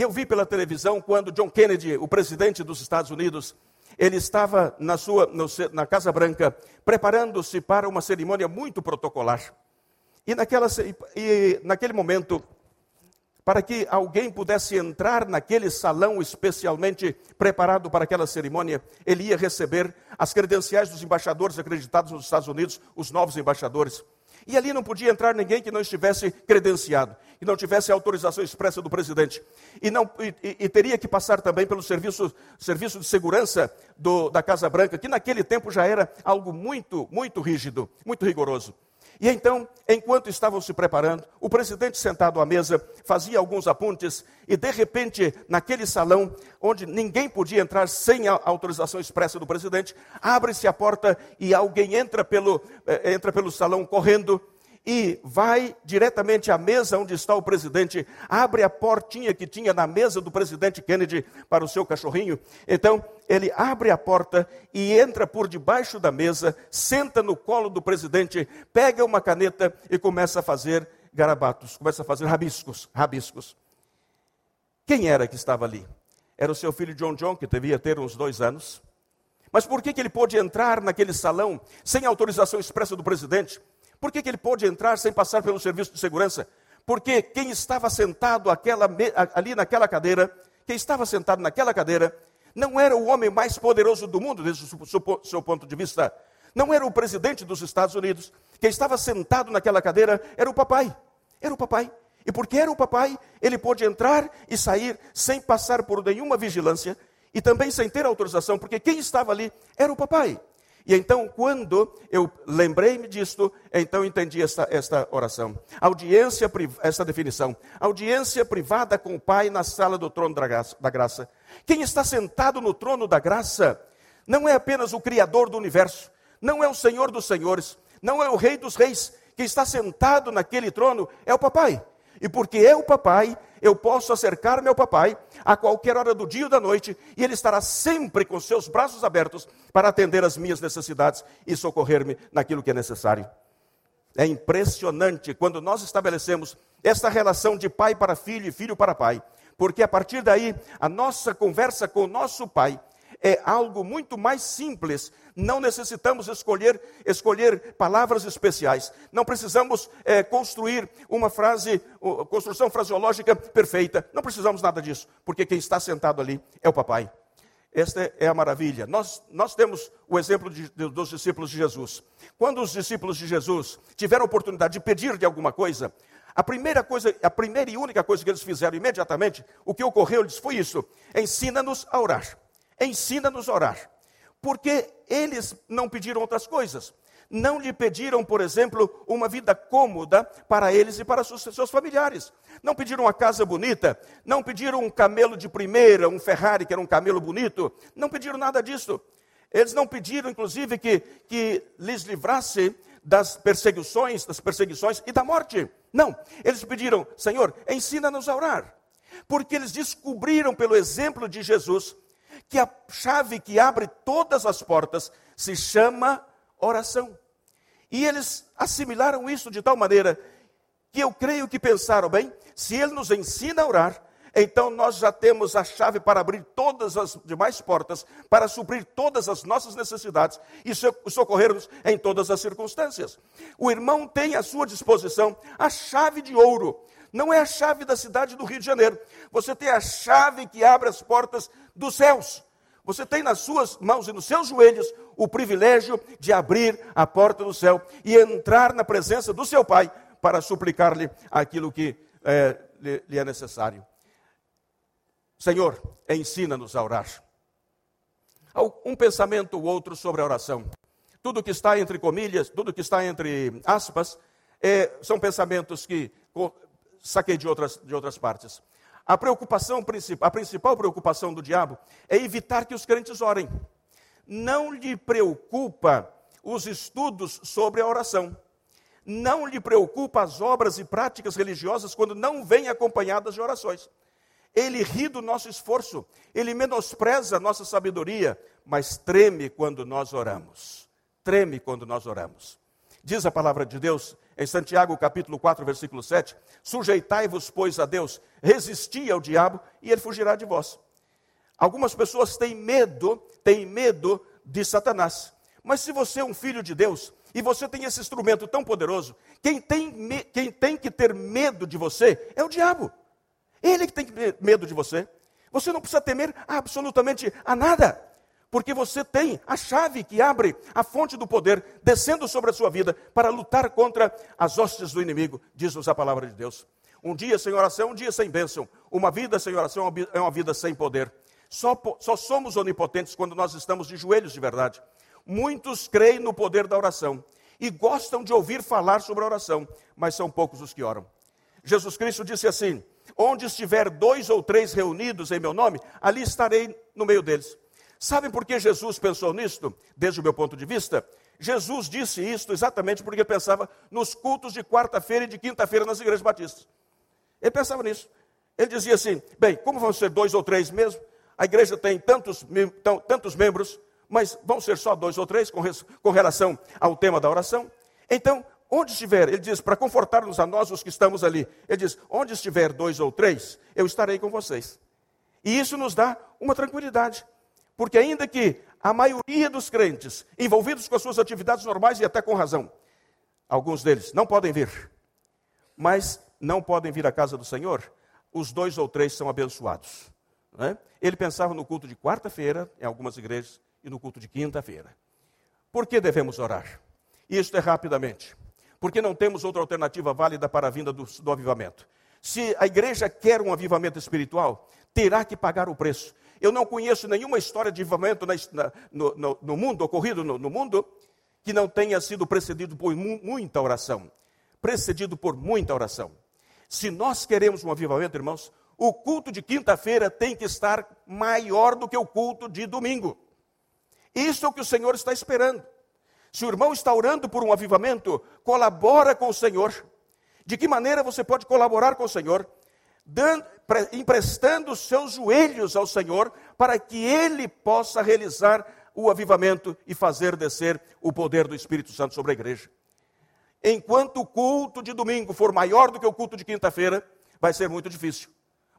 E eu vi pela televisão quando John Kennedy, o presidente dos Estados Unidos, ele estava na sua no, na Casa Branca preparando-se para uma cerimônia muito protocolar. E, naquela, e naquele momento, para que alguém pudesse entrar naquele salão especialmente preparado para aquela cerimônia, ele ia receber as credenciais dos embaixadores acreditados nos Estados Unidos, os novos embaixadores. E ali não podia entrar ninguém que não estivesse credenciado, que não tivesse autorização expressa do presidente. E, não, e, e teria que passar também pelo serviço, serviço de segurança do, da Casa Branca, que naquele tempo já era algo muito, muito rígido, muito rigoroso. E então, enquanto estavam se preparando, o presidente sentado à mesa fazia alguns apontes e de repente, naquele salão onde ninguém podia entrar sem a autorização expressa do presidente, abre-se a porta e alguém entra pelo, eh, entra pelo salão correndo e vai diretamente à mesa onde está o presidente, abre a portinha que tinha na mesa do presidente Kennedy para o seu cachorrinho. Então, ele abre a porta e entra por debaixo da mesa, senta no colo do presidente, pega uma caneta e começa a fazer garabatos, começa a fazer rabiscos, rabiscos. Quem era que estava ali? Era o seu filho John John, que devia ter uns dois anos. Mas por que, que ele pôde entrar naquele salão sem autorização expressa do presidente? Por que, que ele pôde entrar sem passar pelo serviço de segurança? Porque quem estava sentado aquela, ali naquela cadeira, quem estava sentado naquela cadeira, não era o homem mais poderoso do mundo, desde o seu ponto de vista. Não era o presidente dos Estados Unidos. Quem estava sentado naquela cadeira era o papai. Era o papai. E porque era o papai, ele pôde entrar e sair sem passar por nenhuma vigilância e também sem ter autorização, porque quem estava ali era o papai. E então, quando eu lembrei-me disto, então entendi esta, esta oração. Audiência, esta definição. Audiência privada com o Pai na sala do trono da graça. Quem está sentado no trono da graça não é apenas o Criador do universo, não é o Senhor dos senhores, não é o Rei dos reis. Quem está sentado naquele trono é o Papai. E porque é o papai, eu posso acercar meu papai a qualquer hora do dia ou da noite, e ele estará sempre com seus braços abertos para atender as minhas necessidades e socorrer-me naquilo que é necessário. É impressionante quando nós estabelecemos esta relação de pai para filho e filho para pai, porque a partir daí a nossa conversa com o nosso pai é algo muito mais simples. Não necessitamos escolher, escolher palavras especiais. Não precisamos é, construir uma frase, construção fraseológica perfeita. Não precisamos nada disso, porque quem está sentado ali é o papai. Esta é a maravilha. Nós, nós temos o exemplo de, de, dos discípulos de Jesus. Quando os discípulos de Jesus tiveram a oportunidade de pedir de alguma coisa, a primeira coisa, a primeira e única coisa que eles fizeram imediatamente, o que ocorreu lhes foi isso: ensina-nos a orar ensina-nos a orar. Porque eles não pediram outras coisas. Não lhe pediram, por exemplo, uma vida cômoda para eles e para seus familiares. Não pediram uma casa bonita, não pediram um camelo de primeira, um Ferrari que era um camelo bonito, não pediram nada disso. Eles não pediram, inclusive, que, que lhes livrasse das perseguições, das perseguições e da morte. Não, eles pediram, Senhor, ensina-nos a orar. Porque eles descobriram pelo exemplo de Jesus que a chave que abre todas as portas se chama oração. E eles assimilaram isso de tal maneira que eu creio que pensaram, bem, se ele nos ensina a orar, então nós já temos a chave para abrir todas as demais portas, para suprir todas as nossas necessidades e socorrer-nos em todas as circunstâncias. O irmão tem à sua disposição a chave de ouro. Não é a chave da cidade do Rio de Janeiro. Você tem a chave que abre as portas dos céus. Você tem nas suas mãos e nos seus joelhos o privilégio de abrir a porta do céu e entrar na presença do seu Pai para suplicar-lhe aquilo que é, lhe é necessário. Senhor, ensina-nos a orar. Um pensamento ou outro sobre a oração. Tudo que está entre comilhas, tudo que está entre aspas, é, são pensamentos que saquei de outras, de outras partes. A preocupação principal, a principal preocupação do diabo é evitar que os crentes orem. Não lhe preocupa os estudos sobre a oração. Não lhe preocupa as obras e práticas religiosas quando não vêm acompanhadas de orações. Ele ri do nosso esforço, ele menospreza a nossa sabedoria, mas treme quando nós oramos. Treme quando nós oramos. Diz a palavra de Deus em Santiago capítulo 4, versículo 7: Sujeitai-vos, pois, a Deus, resisti ao diabo e ele fugirá de vós. Algumas pessoas têm medo, têm medo de Satanás. Mas se você é um filho de Deus e você tem esse instrumento tão poderoso, quem tem, quem tem que ter medo de você é o diabo. Ele que tem medo de você. Você não precisa temer absolutamente a nada, porque você tem a chave que abre a fonte do poder descendo sobre a sua vida para lutar contra as hostes do inimigo, diz-nos a palavra de Deus. Um dia sem oração, um dia sem bênção. Uma vida sem oração é uma vida sem poder. Só, só somos onipotentes quando nós estamos de joelhos de verdade. Muitos creem no poder da oração e gostam de ouvir falar sobre a oração, mas são poucos os que oram. Jesus Cristo disse assim: Onde estiver dois ou três reunidos em meu nome, ali estarei no meio deles. Sabem por que Jesus pensou nisto, desde o meu ponto de vista? Jesus disse isto exatamente porque pensava nos cultos de quarta-feira e de quinta-feira nas igrejas batistas. Ele pensava nisso. Ele dizia assim: bem, como vão ser dois ou três mesmo? A igreja tem tantos, tantos membros, mas vão ser só dois ou três com, com relação ao tema da oração. Então, Onde estiver, ele diz, para confortar-nos a nós, os que estamos ali, ele diz: onde estiver dois ou três, eu estarei com vocês. E isso nos dá uma tranquilidade, porque ainda que a maioria dos crentes, envolvidos com as suas atividades normais e até com razão, alguns deles não podem vir, mas não podem vir à casa do Senhor, os dois ou três são abençoados. É? Ele pensava no culto de quarta-feira, em algumas igrejas, e no culto de quinta-feira. Por que devemos orar? Isto é rapidamente porque não temos outra alternativa válida para a vinda do, do avivamento. Se a igreja quer um avivamento espiritual, terá que pagar o preço. Eu não conheço nenhuma história de avivamento na, no, no, no, mundo, ocorrido no, no, mundo, que não tenha sido precedido por mu muita oração. Precedido por muita oração. Se nós queremos um avivamento, irmãos, o culto de quinta-feira tem que estar maior do que o culto de domingo. Isso é o que o Senhor está esperando. Se o irmão está orando por um avivamento, colabora com o Senhor. De que maneira você pode colaborar com o Senhor? Dando, emprestando seus joelhos ao Senhor, para que Ele possa realizar o avivamento e fazer descer o poder do Espírito Santo sobre a igreja. Enquanto o culto de domingo for maior do que o culto de quinta-feira, vai ser muito difícil.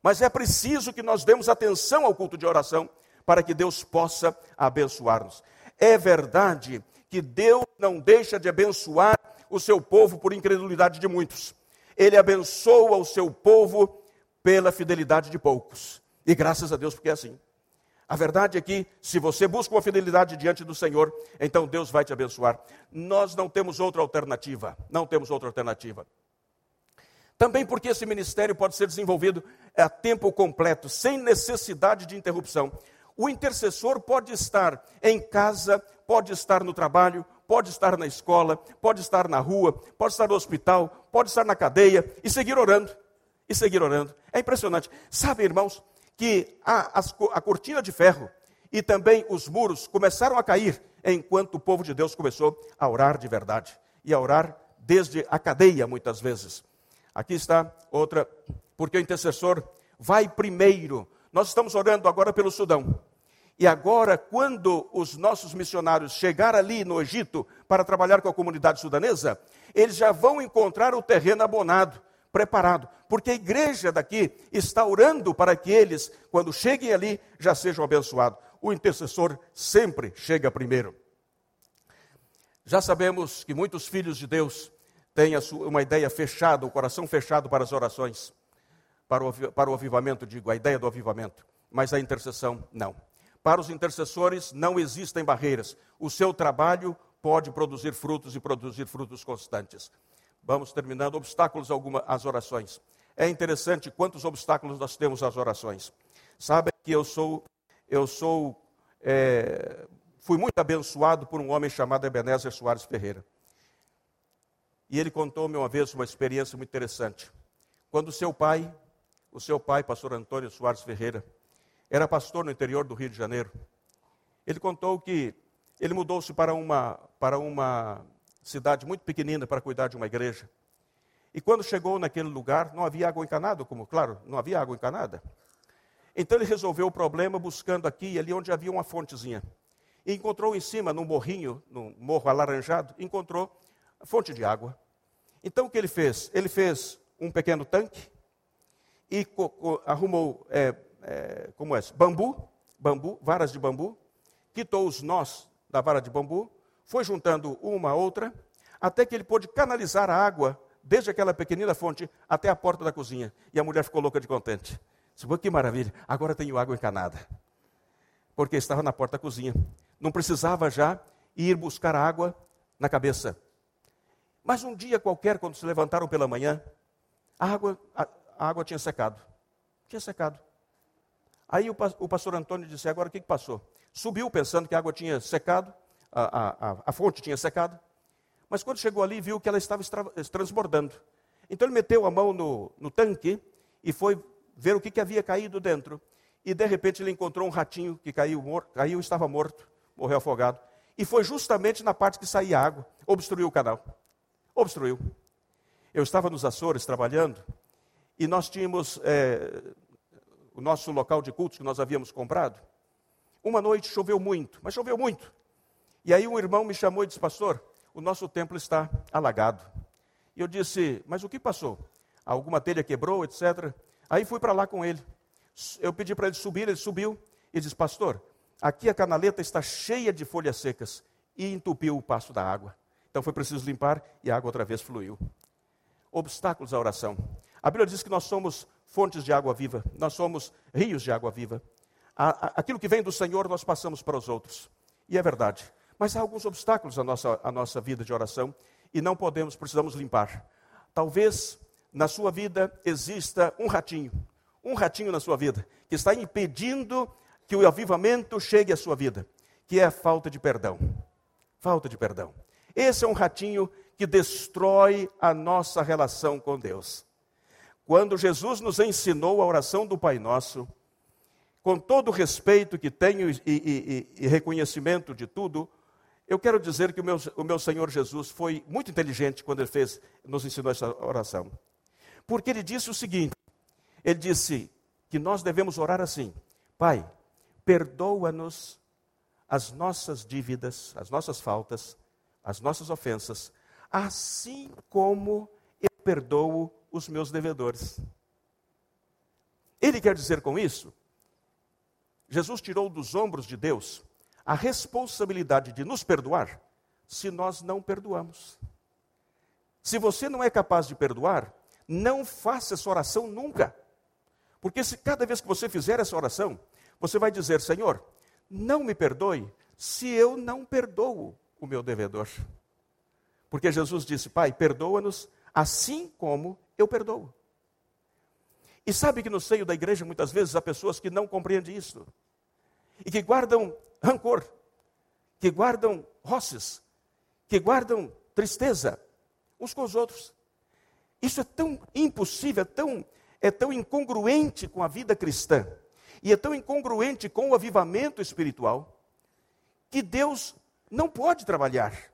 Mas é preciso que nós demos atenção ao culto de oração para que Deus possa abençoar-nos. É verdade que Deus não deixa de abençoar o seu povo por incredulidade de muitos. Ele abençoa o seu povo pela fidelidade de poucos. E graças a Deus, porque é assim. A verdade é que, se você busca uma fidelidade diante do Senhor, então Deus vai te abençoar. Nós não temos outra alternativa. Não temos outra alternativa. Também porque esse ministério pode ser desenvolvido a tempo completo, sem necessidade de interrupção. O intercessor pode estar em casa pode estar no trabalho, pode estar na escola, pode estar na rua, pode estar no hospital, pode estar na cadeia e seguir orando. E seguir orando. É impressionante. Sabe, irmãos, que a, a cortina de ferro e também os muros começaram a cair enquanto o povo de Deus começou a orar de verdade e a orar desde a cadeia, muitas vezes. Aqui está outra, porque o intercessor vai primeiro. Nós estamos orando agora pelo Sudão. E agora, quando os nossos missionários chegar ali no Egito para trabalhar com a comunidade sudanesa, eles já vão encontrar o terreno abonado preparado, porque a igreja daqui está orando para que eles, quando cheguem ali, já sejam abençoados. O intercessor sempre chega primeiro. Já sabemos que muitos filhos de Deus têm uma ideia fechada, o coração fechado para as orações, para o, para o avivamento, digo, a ideia do avivamento, mas a intercessão não. Para os intercessores não existem barreiras. O seu trabalho pode produzir frutos e produzir frutos constantes. Vamos terminando. Obstáculos alguma, às orações. É interessante quantos obstáculos nós temos às orações. Sabe que eu sou, eu sou, é, fui muito abençoado por um homem chamado Ebenezer Soares Ferreira. E ele contou-me uma vez uma experiência muito interessante. Quando seu pai, o seu pai, pastor Antônio Soares Ferreira, era pastor no interior do Rio de Janeiro, ele contou que ele mudou-se para uma, para uma cidade muito pequenina para cuidar de uma igreja. E quando chegou naquele lugar, não havia água encanada, como, claro, não havia água encanada. Então ele resolveu o problema buscando aqui e ali onde havia uma fontezinha. E encontrou em cima, num morrinho, num morro alaranjado, encontrou a fonte de água. Então o que ele fez? Ele fez um pequeno tanque e arrumou, é, é, como é? Bambu, bambu, varas de bambu, quitou os nós da vara de bambu, foi juntando uma a outra, até que ele pôde canalizar a água desde aquela pequenina fonte até a porta da cozinha. E a mulher ficou louca de contente. Disse, que maravilha, agora tenho água encanada. Porque estava na porta da cozinha. Não precisava já ir buscar água na cabeça. Mas um dia qualquer, quando se levantaram pela manhã, a água, a, a água tinha secado. Tinha secado. Aí o, o pastor Antônio disse: Agora o que, que passou? Subiu pensando que a água tinha secado, a, a, a fonte tinha secado, mas quando chegou ali viu que ela estava transbordando. Então ele meteu a mão no, no tanque e foi ver o que, que, havia caído dentro. E de repente ele encontrou um ratinho que caiu, caiu estava morto, morreu afogado. E foi justamente na parte que saía água, obstruiu o canal. Obstruiu. Eu estava nos Açores trabalhando e nós tínhamos é, o nosso local de cultos que nós havíamos comprado. Uma noite choveu muito, mas choveu muito. E aí um irmão me chamou e disse, pastor, o nosso templo está alagado. E eu disse, mas o que passou? Alguma telha quebrou, etc. Aí fui para lá com ele. Eu pedi para ele subir, ele subiu e disse, pastor, aqui a canaleta está cheia de folhas secas e entupiu o passo da água. Então foi preciso limpar e a água outra vez fluiu. Obstáculos à oração. A Bíblia diz que nós somos fontes de água viva, nós somos rios de água viva. Aquilo que vem do Senhor nós passamos para os outros. E é verdade. Mas há alguns obstáculos à nossa, à nossa vida de oração e não podemos, precisamos limpar. Talvez na sua vida exista um ratinho, um ratinho na sua vida, que está impedindo que o avivamento chegue à sua vida, que é a falta de perdão. Falta de perdão. Esse é um ratinho que destrói a nossa relação com Deus. Quando Jesus nos ensinou a oração do Pai Nosso, com todo o respeito que tenho e, e, e, e reconhecimento de tudo, eu quero dizer que o meu, o meu Senhor Jesus foi muito inteligente quando ele fez, nos ensinou essa oração. Porque ele disse o seguinte: ele disse que nós devemos orar assim: Pai, perdoa-nos as nossas dívidas, as nossas faltas, as nossas ofensas, assim como eu perdoo os meus devedores. Ele quer dizer com isso, Jesus tirou dos ombros de Deus a responsabilidade de nos perdoar se nós não perdoamos. Se você não é capaz de perdoar, não faça essa oração nunca. Porque se cada vez que você fizer essa oração, você vai dizer: Senhor, não me perdoe se eu não perdoo o meu devedor. Porque Jesus disse: Pai, perdoa-nos assim como eu perdoo. E sabe que no seio da igreja muitas vezes há pessoas que não compreendem isso e que guardam rancor, que guardam roces, que guardam tristeza uns com os outros. Isso é tão impossível, é tão, é tão incongruente com a vida cristã, e é tão incongruente com o avivamento espiritual, que Deus não pode trabalhar.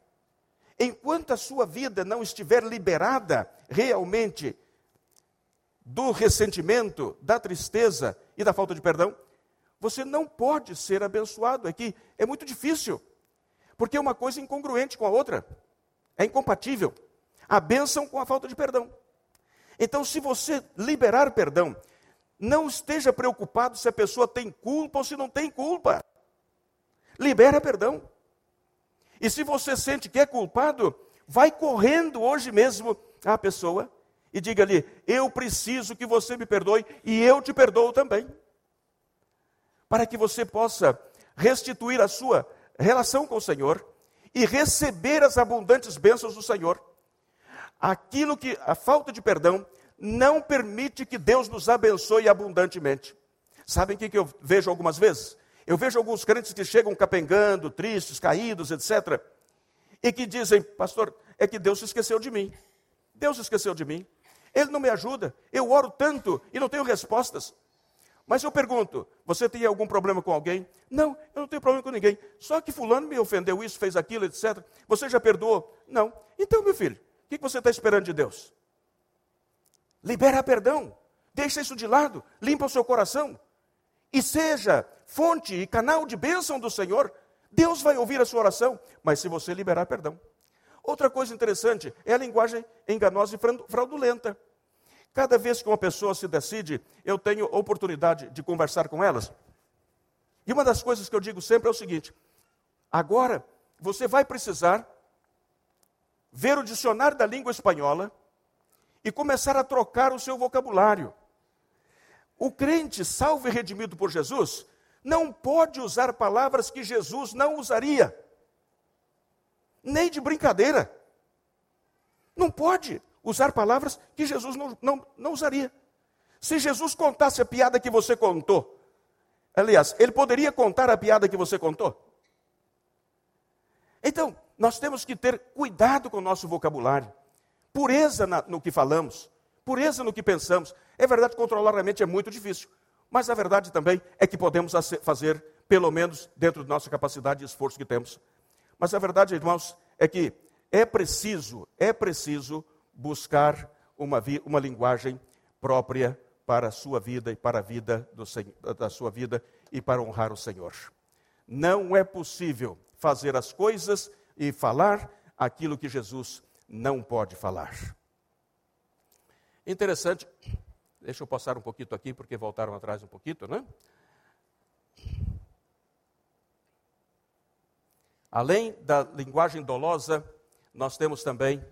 Enquanto a sua vida não estiver liberada realmente do ressentimento, da tristeza e da falta de perdão, você não pode ser abençoado. É que é muito difícil, porque é uma coisa incongruente com a outra, é incompatível. A bênção com a falta de perdão. Então, se você liberar perdão, não esteja preocupado se a pessoa tem culpa ou se não tem culpa. Libera perdão. E se você sente que é culpado, vai correndo hoje mesmo à pessoa e diga-lhe: Eu preciso que você me perdoe e eu te perdoo também. Para que você possa restituir a sua relação com o Senhor e receber as abundantes bênçãos do Senhor. Aquilo que a falta de perdão não permite que Deus nos abençoe abundantemente. Sabem o que eu vejo algumas vezes? Eu vejo alguns crentes que chegam capengando, tristes, caídos, etc. E que dizem, pastor, é que Deus se esqueceu de mim. Deus se esqueceu de mim. Ele não me ajuda. Eu oro tanto e não tenho respostas. Mas eu pergunto: você tem algum problema com alguém? Não, eu não tenho problema com ninguém. Só que Fulano me ofendeu isso, fez aquilo, etc. Você já perdoou? Não. Então, meu filho, o que você está esperando de Deus? Libera perdão. Deixa isso de lado. Limpa o seu coração e seja fonte e canal de bênção do Senhor, Deus vai ouvir a sua oração, mas se você liberar perdão. Outra coisa interessante é a linguagem enganosa e fraudulenta. Cada vez que uma pessoa se decide, eu tenho oportunidade de conversar com elas. E uma das coisas que eu digo sempre é o seguinte: agora você vai precisar ver o dicionário da língua espanhola e começar a trocar o seu vocabulário. O crente salvo e redimido por Jesus não pode usar palavras que Jesus não usaria, nem de brincadeira. Não pode usar palavras que Jesus não, não, não usaria. Se Jesus contasse a piada que você contou, aliás, ele poderia contar a piada que você contou? Então, nós temos que ter cuidado com o nosso vocabulário, pureza na, no que falamos, pureza no que pensamos. É verdade controlar a mente é muito difícil, mas a verdade também é que podemos fazer, pelo menos dentro da nossa capacidade e esforço que temos. Mas a verdade, irmãos, é que é preciso, é preciso buscar uma, uma linguagem própria para a sua vida e para a vida do, da sua vida e para honrar o Senhor. Não é possível fazer as coisas e falar aquilo que Jesus não pode falar. Interessante, deixa eu passar um pouquinho aqui, porque voltaram atrás um pouquinho, né? Além da linguagem dolosa, nós temos também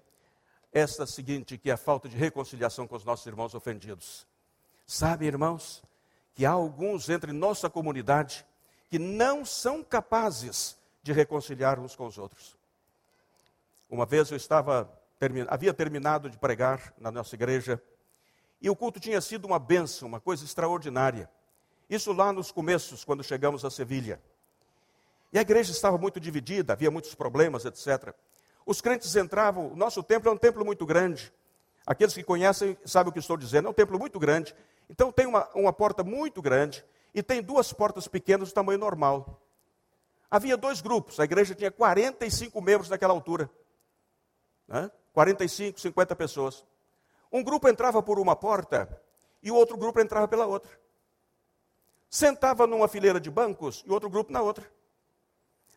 esta seguinte, que é a falta de reconciliação com os nossos irmãos ofendidos. Sabe, irmãos, que há alguns entre nossa comunidade que não são capazes de reconciliar uns com os outros. Uma vez eu estava havia terminado de pregar na nossa igreja e o culto tinha sido uma benção, uma coisa extraordinária. Isso lá nos começos, quando chegamos a Sevilha. E a igreja estava muito dividida, havia muitos problemas, etc. Os crentes entravam, o nosso templo é um templo muito grande. Aqueles que conhecem sabem o que estou dizendo, é um templo muito grande. Então tem uma, uma porta muito grande e tem duas portas pequenas do tamanho normal. Havia dois grupos, a igreja tinha 45 membros naquela altura. Né? 45, 50 pessoas. Um grupo entrava por uma porta e o outro grupo entrava pela outra. Sentava numa fileira de bancos e outro grupo na outra.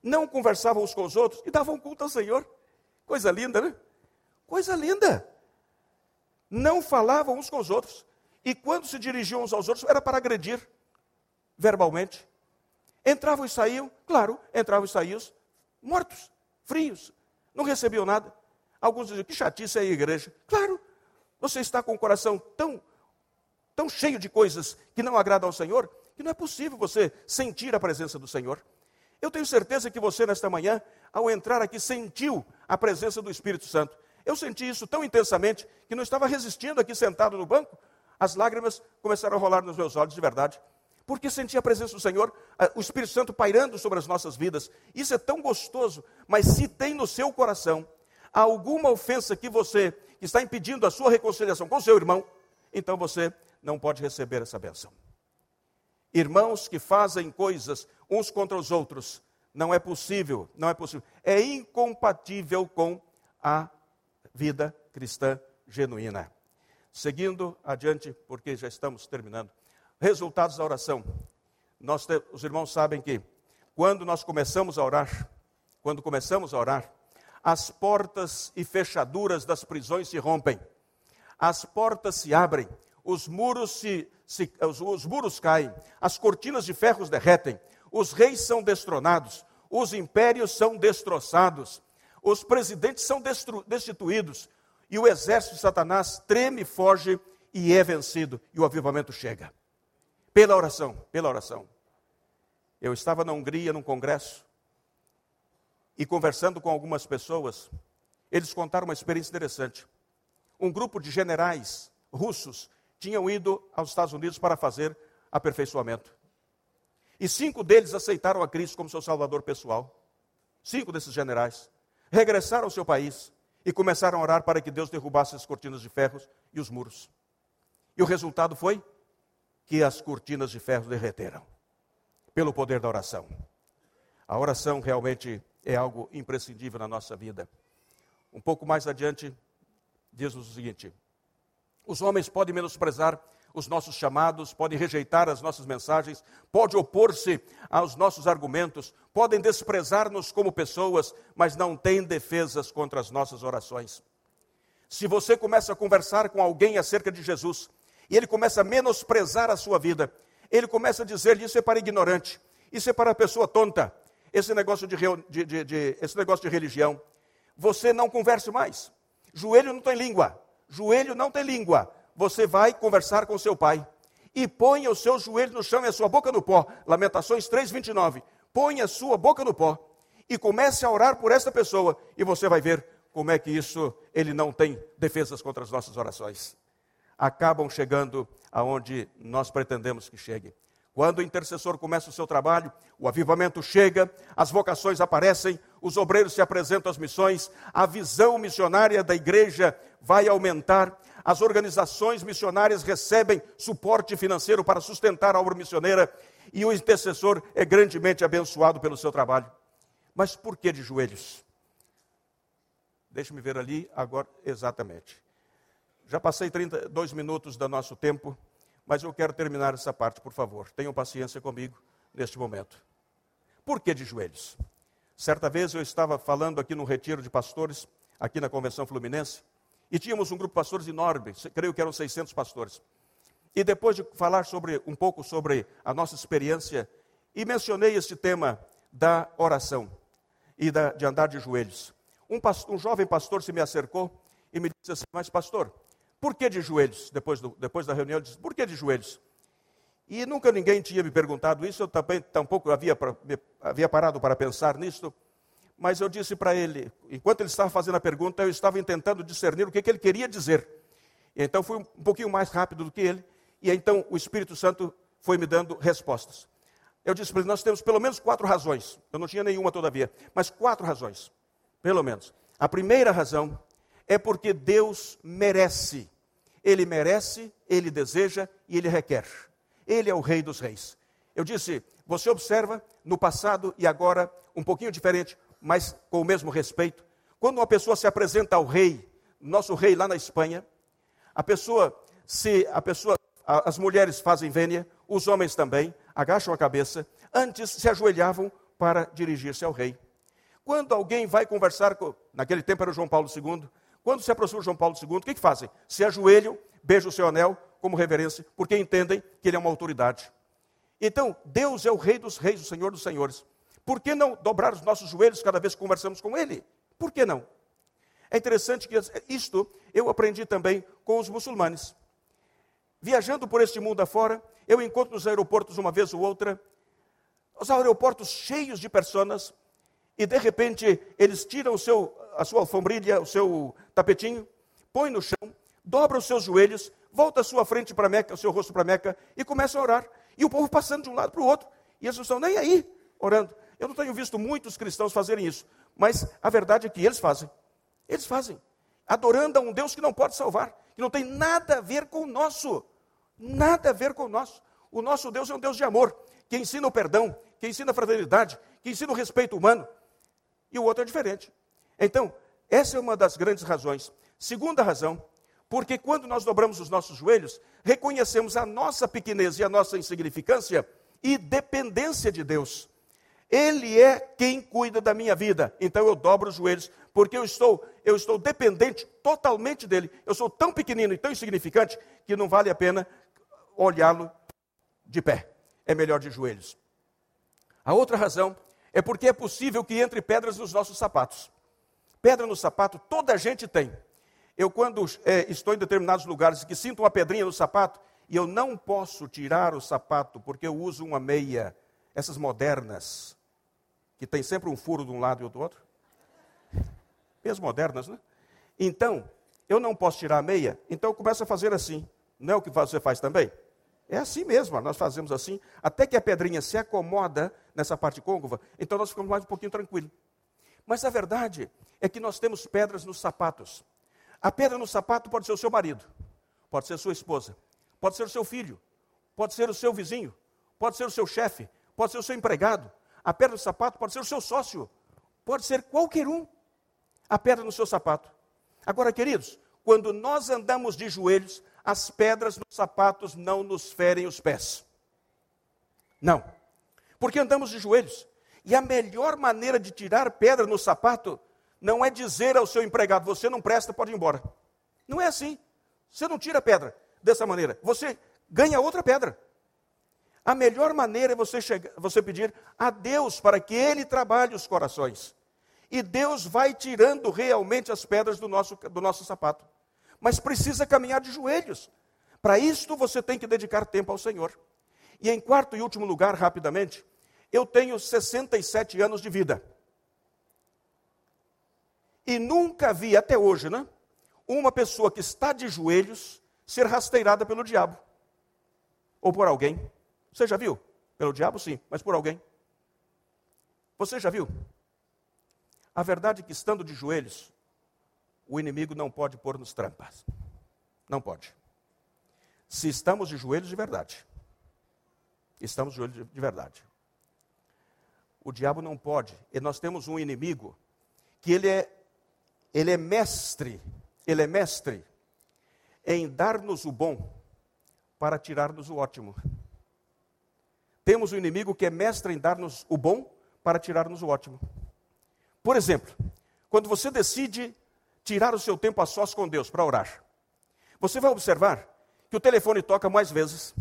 Não conversavam uns com os outros e davam culto ao Senhor. Coisa linda, né? Coisa linda. Não falavam uns com os outros. E quando se dirigiam uns aos outros, era para agredir verbalmente. Entravam e saíam, claro, entravam e saíam mortos, frios, não recebiam nada. Alguns diziam, que chatice é a igreja. Claro, você está com o coração tão, tão cheio de coisas que não agradam ao Senhor, que não é possível você sentir a presença do Senhor. Eu tenho certeza que você, nesta manhã, ao entrar aqui, sentiu a presença do Espírito Santo. Eu senti isso tão intensamente que não estava resistindo aqui sentado no banco. As lágrimas começaram a rolar nos meus olhos de verdade. Porque senti a presença do Senhor, o Espírito Santo pairando sobre as nossas vidas. Isso é tão gostoso, mas se tem no seu coração alguma ofensa que você que está impedindo a sua reconciliação com seu irmão, então você não pode receber essa benção. Irmãos que fazem coisas uns contra os outros, não é possível, não é possível. É incompatível com a vida cristã genuína. Seguindo adiante, porque já estamos terminando. Resultados da oração. Nós, os irmãos sabem que quando nós começamos a orar, quando começamos a orar, as portas e fechaduras das prisões se rompem. as portas se abrem, os muros, se, se os, os muros caem, as cortinas de ferros derretem, os reis são destronados, os impérios são destroçados, os presidentes são destituídos, e o exército de Satanás treme, foge e é vencido, e o avivamento chega. Pela oração, pela oração. Eu estava na Hungria num congresso e conversando com algumas pessoas, eles contaram uma experiência interessante. Um grupo de generais russos tinham ido aos Estados Unidos para fazer aperfeiçoamento. E cinco deles aceitaram a Cristo como seu salvador pessoal. Cinco desses generais regressaram ao seu país e começaram a orar para que Deus derrubasse as cortinas de ferros e os muros. E o resultado foi que as cortinas de ferro derreteram pelo poder da oração. A oração realmente é algo imprescindível na nossa vida. Um pouco mais adiante, diz-nos o seguinte: os homens podem menosprezar os nossos chamados, podem rejeitar as nossas mensagens, podem opor-se aos nossos argumentos, podem desprezar-nos como pessoas, mas não têm defesas contra as nossas orações. Se você começa a conversar com alguém acerca de Jesus e ele começa a menosprezar a sua vida, ele começa a dizer: Isso é para ignorante, isso é para pessoa tonta, esse negócio de, de, de, de, esse negócio de religião. Você não converse mais. Joelho não tem língua. Joelho não tem língua. Você vai conversar com seu pai. E ponha os seus joelhos no chão e a sua boca no pó. Lamentações 3,29. Ponha a sua boca no pó. E comece a orar por esta pessoa. E você vai ver como é que isso, ele não tem defesas contra as nossas orações. Acabam chegando aonde nós pretendemos que chegue. Quando o intercessor começa o seu trabalho, o avivamento chega, as vocações aparecem, os obreiros se apresentam às missões, a visão missionária da igreja vai aumentar, as organizações missionárias recebem suporte financeiro para sustentar a obra missioneira e o intercessor é grandemente abençoado pelo seu trabalho. Mas por que de joelhos? Deixe-me ver ali agora exatamente. Já passei 32 minutos do nosso tempo mas eu quero terminar essa parte, por favor. Tenham paciência comigo neste momento. Por que de joelhos? Certa vez eu estava falando aqui no retiro de pastores, aqui na Convenção Fluminense, e tínhamos um grupo de pastores enorme, creio que eram 600 pastores. E depois de falar sobre um pouco sobre a nossa experiência, e mencionei este tema da oração e da, de andar de joelhos. Um, pastor, um jovem pastor se me acercou e me disse assim: Mas, pastor, por que de joelhos? Depois, do, depois da reunião, ele disse: Por que de joelhos? E nunca ninguém tinha me perguntado isso, eu também tampouco havia, havia parado para pensar nisso. Mas eu disse para ele, enquanto ele estava fazendo a pergunta, eu estava tentando discernir o que, que ele queria dizer. Então fui um pouquinho mais rápido do que ele, e então o Espírito Santo foi me dando respostas. Eu disse para ele: Nós temos pelo menos quatro razões. Eu não tinha nenhuma todavia, mas quatro razões, pelo menos. A primeira razão é porque Deus merece. Ele merece, ele deseja e ele requer. Ele é o Rei dos Reis. Eu disse, você observa no passado e agora um pouquinho diferente, mas com o mesmo respeito. Quando uma pessoa se apresenta ao rei, nosso rei lá na Espanha, a pessoa, se a pessoa, as mulheres fazem vênia, os homens também, agacham a cabeça, antes se ajoelhavam para dirigir-se ao rei. Quando alguém vai conversar com, naquele tempo era João Paulo II, quando se aproxima João Paulo II, o que, que fazem? Se ajoelham, beijam o seu anel como reverência, porque entendem que ele é uma autoridade. Então, Deus é o Rei dos Reis, o Senhor dos Senhores. Por que não dobrar os nossos joelhos cada vez que conversamos com Ele? Por que não? É interessante que isto eu aprendi também com os muçulmanes. Viajando por este mundo afora, eu encontro nos aeroportos uma vez ou outra, os aeroportos cheios de pessoas, e de repente eles tiram o seu a sua alfombrilha, o seu tapetinho, põe no chão, dobra os seus joelhos, volta a sua frente para Meca, o seu rosto para Meca e começa a orar. E o povo passando de um lado para o outro, e eles não estão nem aí orando. Eu não tenho visto muitos cristãos fazerem isso, mas a verdade é que eles fazem. Eles fazem, adorando a um Deus que não pode salvar, que não tem nada a ver com o nosso. Nada a ver com o nosso. O nosso Deus é um Deus de amor, que ensina o perdão, que ensina a fraternidade, que ensina o respeito humano. E o outro é diferente. Então, essa é uma das grandes razões. Segunda razão, porque quando nós dobramos os nossos joelhos, reconhecemos a nossa pequenez e a nossa insignificância e dependência de Deus. Ele é quem cuida da minha vida. Então eu dobro os joelhos, porque eu estou, eu estou dependente totalmente dele. Eu sou tão pequenino e tão insignificante que não vale a pena olhá-lo de pé. É melhor de joelhos. A outra razão é porque é possível que entre pedras nos nossos sapatos. Pedra no sapato toda a gente tem. Eu, quando é, estou em determinados lugares que sinto uma pedrinha no sapato, e eu não posso tirar o sapato porque eu uso uma meia, essas modernas, que tem sempre um furo de um lado e do outro. Meias modernas, né? Então, eu não posso tirar a meia, então eu começo a fazer assim. Não é o que você faz também? É assim mesmo, nós fazemos assim, até que a pedrinha se acomoda nessa parte côncava, então nós ficamos mais um pouquinho tranquilos. Mas a verdade é que nós temos pedras nos sapatos. A pedra no sapato pode ser o seu marido, pode ser a sua esposa, pode ser o seu filho, pode ser o seu vizinho, pode ser o seu chefe, pode ser o seu empregado. A pedra no sapato pode ser o seu sócio, pode ser qualquer um. A pedra no seu sapato. Agora, queridos, quando nós andamos de joelhos, as pedras nos sapatos não nos ferem os pés. Não. Porque andamos de joelhos. E a melhor maneira de tirar pedra no sapato não é dizer ao seu empregado: você não presta, pode ir embora. Não é assim. Você não tira pedra dessa maneira. Você ganha outra pedra. A melhor maneira é você, chegar, você pedir a Deus para que Ele trabalhe os corações. E Deus vai tirando realmente as pedras do nosso, do nosso sapato. Mas precisa caminhar de joelhos. Para isto você tem que dedicar tempo ao Senhor. E em quarto e último lugar, rapidamente, eu tenho 67 anos de vida. E nunca vi até hoje, né? Uma pessoa que está de joelhos ser rasteirada pelo diabo. Ou por alguém. Você já viu? Pelo diabo, sim, mas por alguém. Você já viu? A verdade é que estando de joelhos, o inimigo não pode pôr-nos trampas. Não pode. Se estamos de joelhos de verdade. Estamos de joelhos de verdade. O diabo não pode. E nós temos um inimigo que ele é ele é mestre, ele é mestre em dar-nos o bom para tirar-nos o ótimo. Temos um inimigo que é mestre em dar-nos o bom para tirar-nos o ótimo. Por exemplo, quando você decide tirar o seu tempo a sós com Deus para orar, você vai observar que o telefone toca mais vezes,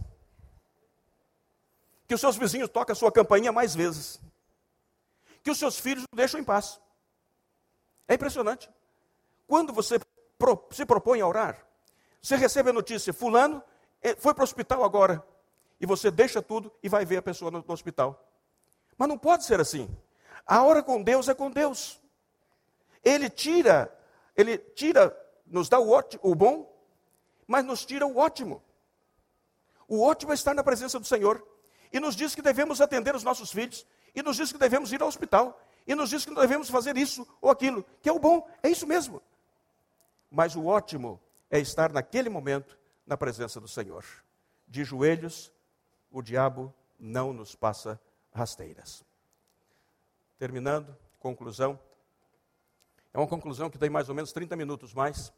que os seus vizinhos tocam a sua campainha mais vezes, que os seus filhos o deixam em paz. É impressionante. Quando você se propõe a orar, você recebe a notícia: Fulano eh, foi para o hospital agora. E você deixa tudo e vai ver a pessoa no, hospital. Mas não pode ser assim. A hora com Deus é com Deus. Ele tira, ele tira, nos dá o, ótimo, o bom, mas nos tira o ótimo. O ótimo é estar na presença do Senhor. E nos diz que devemos atender os nossos filhos. E nos diz que devemos ir ao hospital. E nos diz que devemos fazer isso ou aquilo. Que é o bom. É isso mesmo. Mas o ótimo é estar naquele momento na presença do Senhor. De joelhos, o diabo não nos passa rasteiras. Terminando, conclusão. É uma conclusão que tem mais ou menos 30 minutos mais.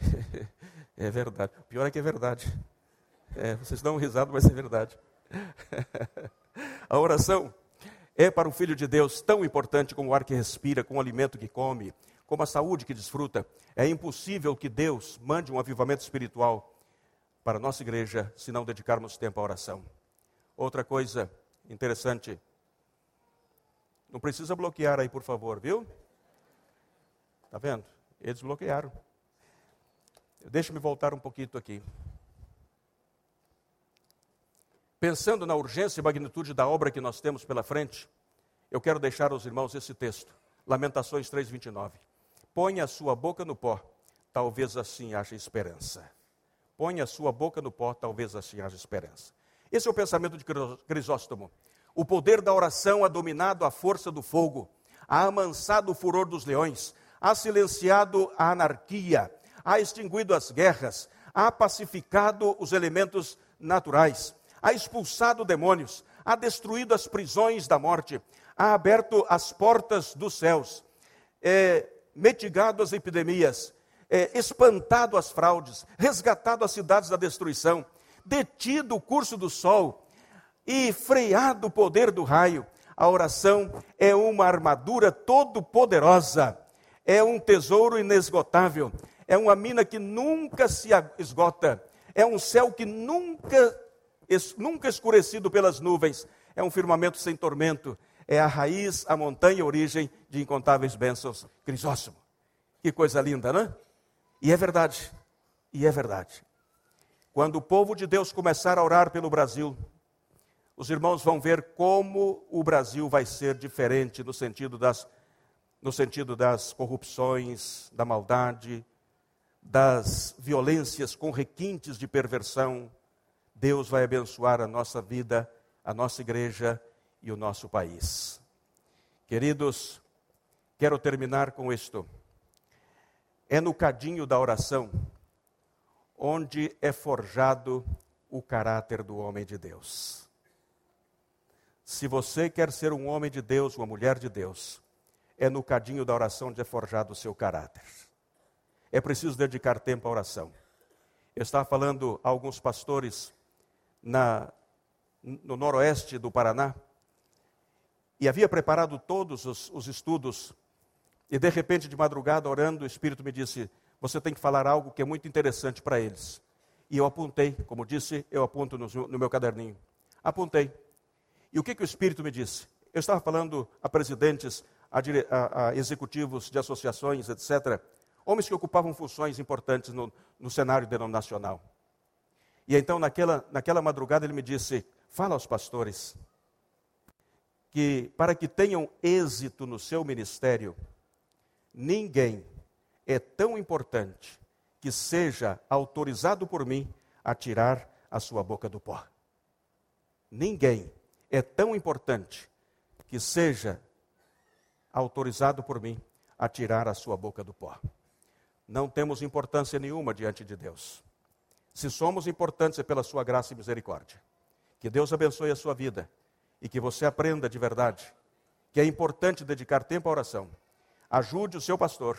É verdade. O pior é que é verdade. É, vocês dão um risado, mas é verdade. A oração é para o Filho de Deus tão importante como o ar que respira, como o alimento que come, como a saúde que desfruta. É impossível que Deus mande um avivamento espiritual para a nossa igreja se não dedicarmos tempo à oração. Outra coisa interessante, não precisa bloquear aí, por favor, viu? Está vendo? Eles bloquearam. Deixa-me voltar um pouquinho aqui. Pensando na urgência e magnitude da obra que nós temos pela frente, eu quero deixar aos irmãos esse texto, Lamentações 3:29. Põe a sua boca no pó, talvez assim haja esperança. Põe a sua boca no pó, talvez assim haja esperança. Esse é o pensamento de Crisóstomo. O poder da oração ha dominado a força do fogo, ha amansado o furor dos leões, ha silenciado a anarquia, ha extinguido as guerras, ha pacificado os elementos naturais, ha expulsado demônios, ha destruído as prisões da morte, ha aberto as portas dos céus, é, mitigado as epidemias, é, espantado as fraudes, resgatado as cidades da destruição, detido o curso do sol e freado o poder do raio, A oração é uma armadura todo-poderosa, é um tesouro inesgotável, é uma mina que nunca se esgota, é um céu que nunca, nunca escurecido pelas nuvens, é um firmamento sem tormento, é a raiz, a montanha, a origem de incontáveis bênçãos. Crisóstomo. Que coisa linda, né? E é verdade, e é verdade. Quando o povo de Deus começar a orar pelo Brasil, os irmãos vão ver como o Brasil vai ser diferente no sentido das, no sentido das corrupções, da maldade, das violências com requintes de perversão. Deus vai abençoar a nossa vida, a nossa igreja e o nosso país. Queridos, quero terminar com isto. É no cadinho da oração onde é forjado o caráter do homem de Deus. Se você quer ser um homem de Deus, uma mulher de Deus, é no cadinho da oração onde é forjado o seu caráter. É preciso dedicar tempo à oração. Eu estava falando a alguns pastores na, no noroeste do Paraná e havia preparado todos os, os estudos e de repente, de madrugada, orando, o Espírito me disse: Você tem que falar algo que é muito interessante para eles. E eu apontei, como disse, eu aponto no, no meu caderninho. Apontei. E o que, que o Espírito me disse? Eu estava falando a presidentes, a, a, a executivos de associações, etc. Homens que ocupavam funções importantes no, no cenário denominacional. E então, naquela, naquela madrugada, ele me disse: Fala aos pastores que, para que tenham êxito no seu ministério, ninguém é tão importante que seja autorizado por mim a tirar a sua boca do pó. Ninguém é tão importante que seja autorizado por mim a tirar a sua boca do pó. Não temos importância nenhuma diante de Deus. Se somos importantes é pela sua graça e misericórdia. Que Deus abençoe a sua vida e que você aprenda de verdade que é importante dedicar tempo à oração Ajude o seu pastor,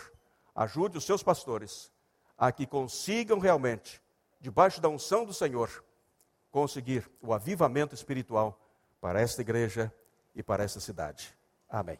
ajude os seus pastores a que consigam realmente, debaixo da unção do Senhor, conseguir o avivamento espiritual para esta igreja e para esta cidade. Amém.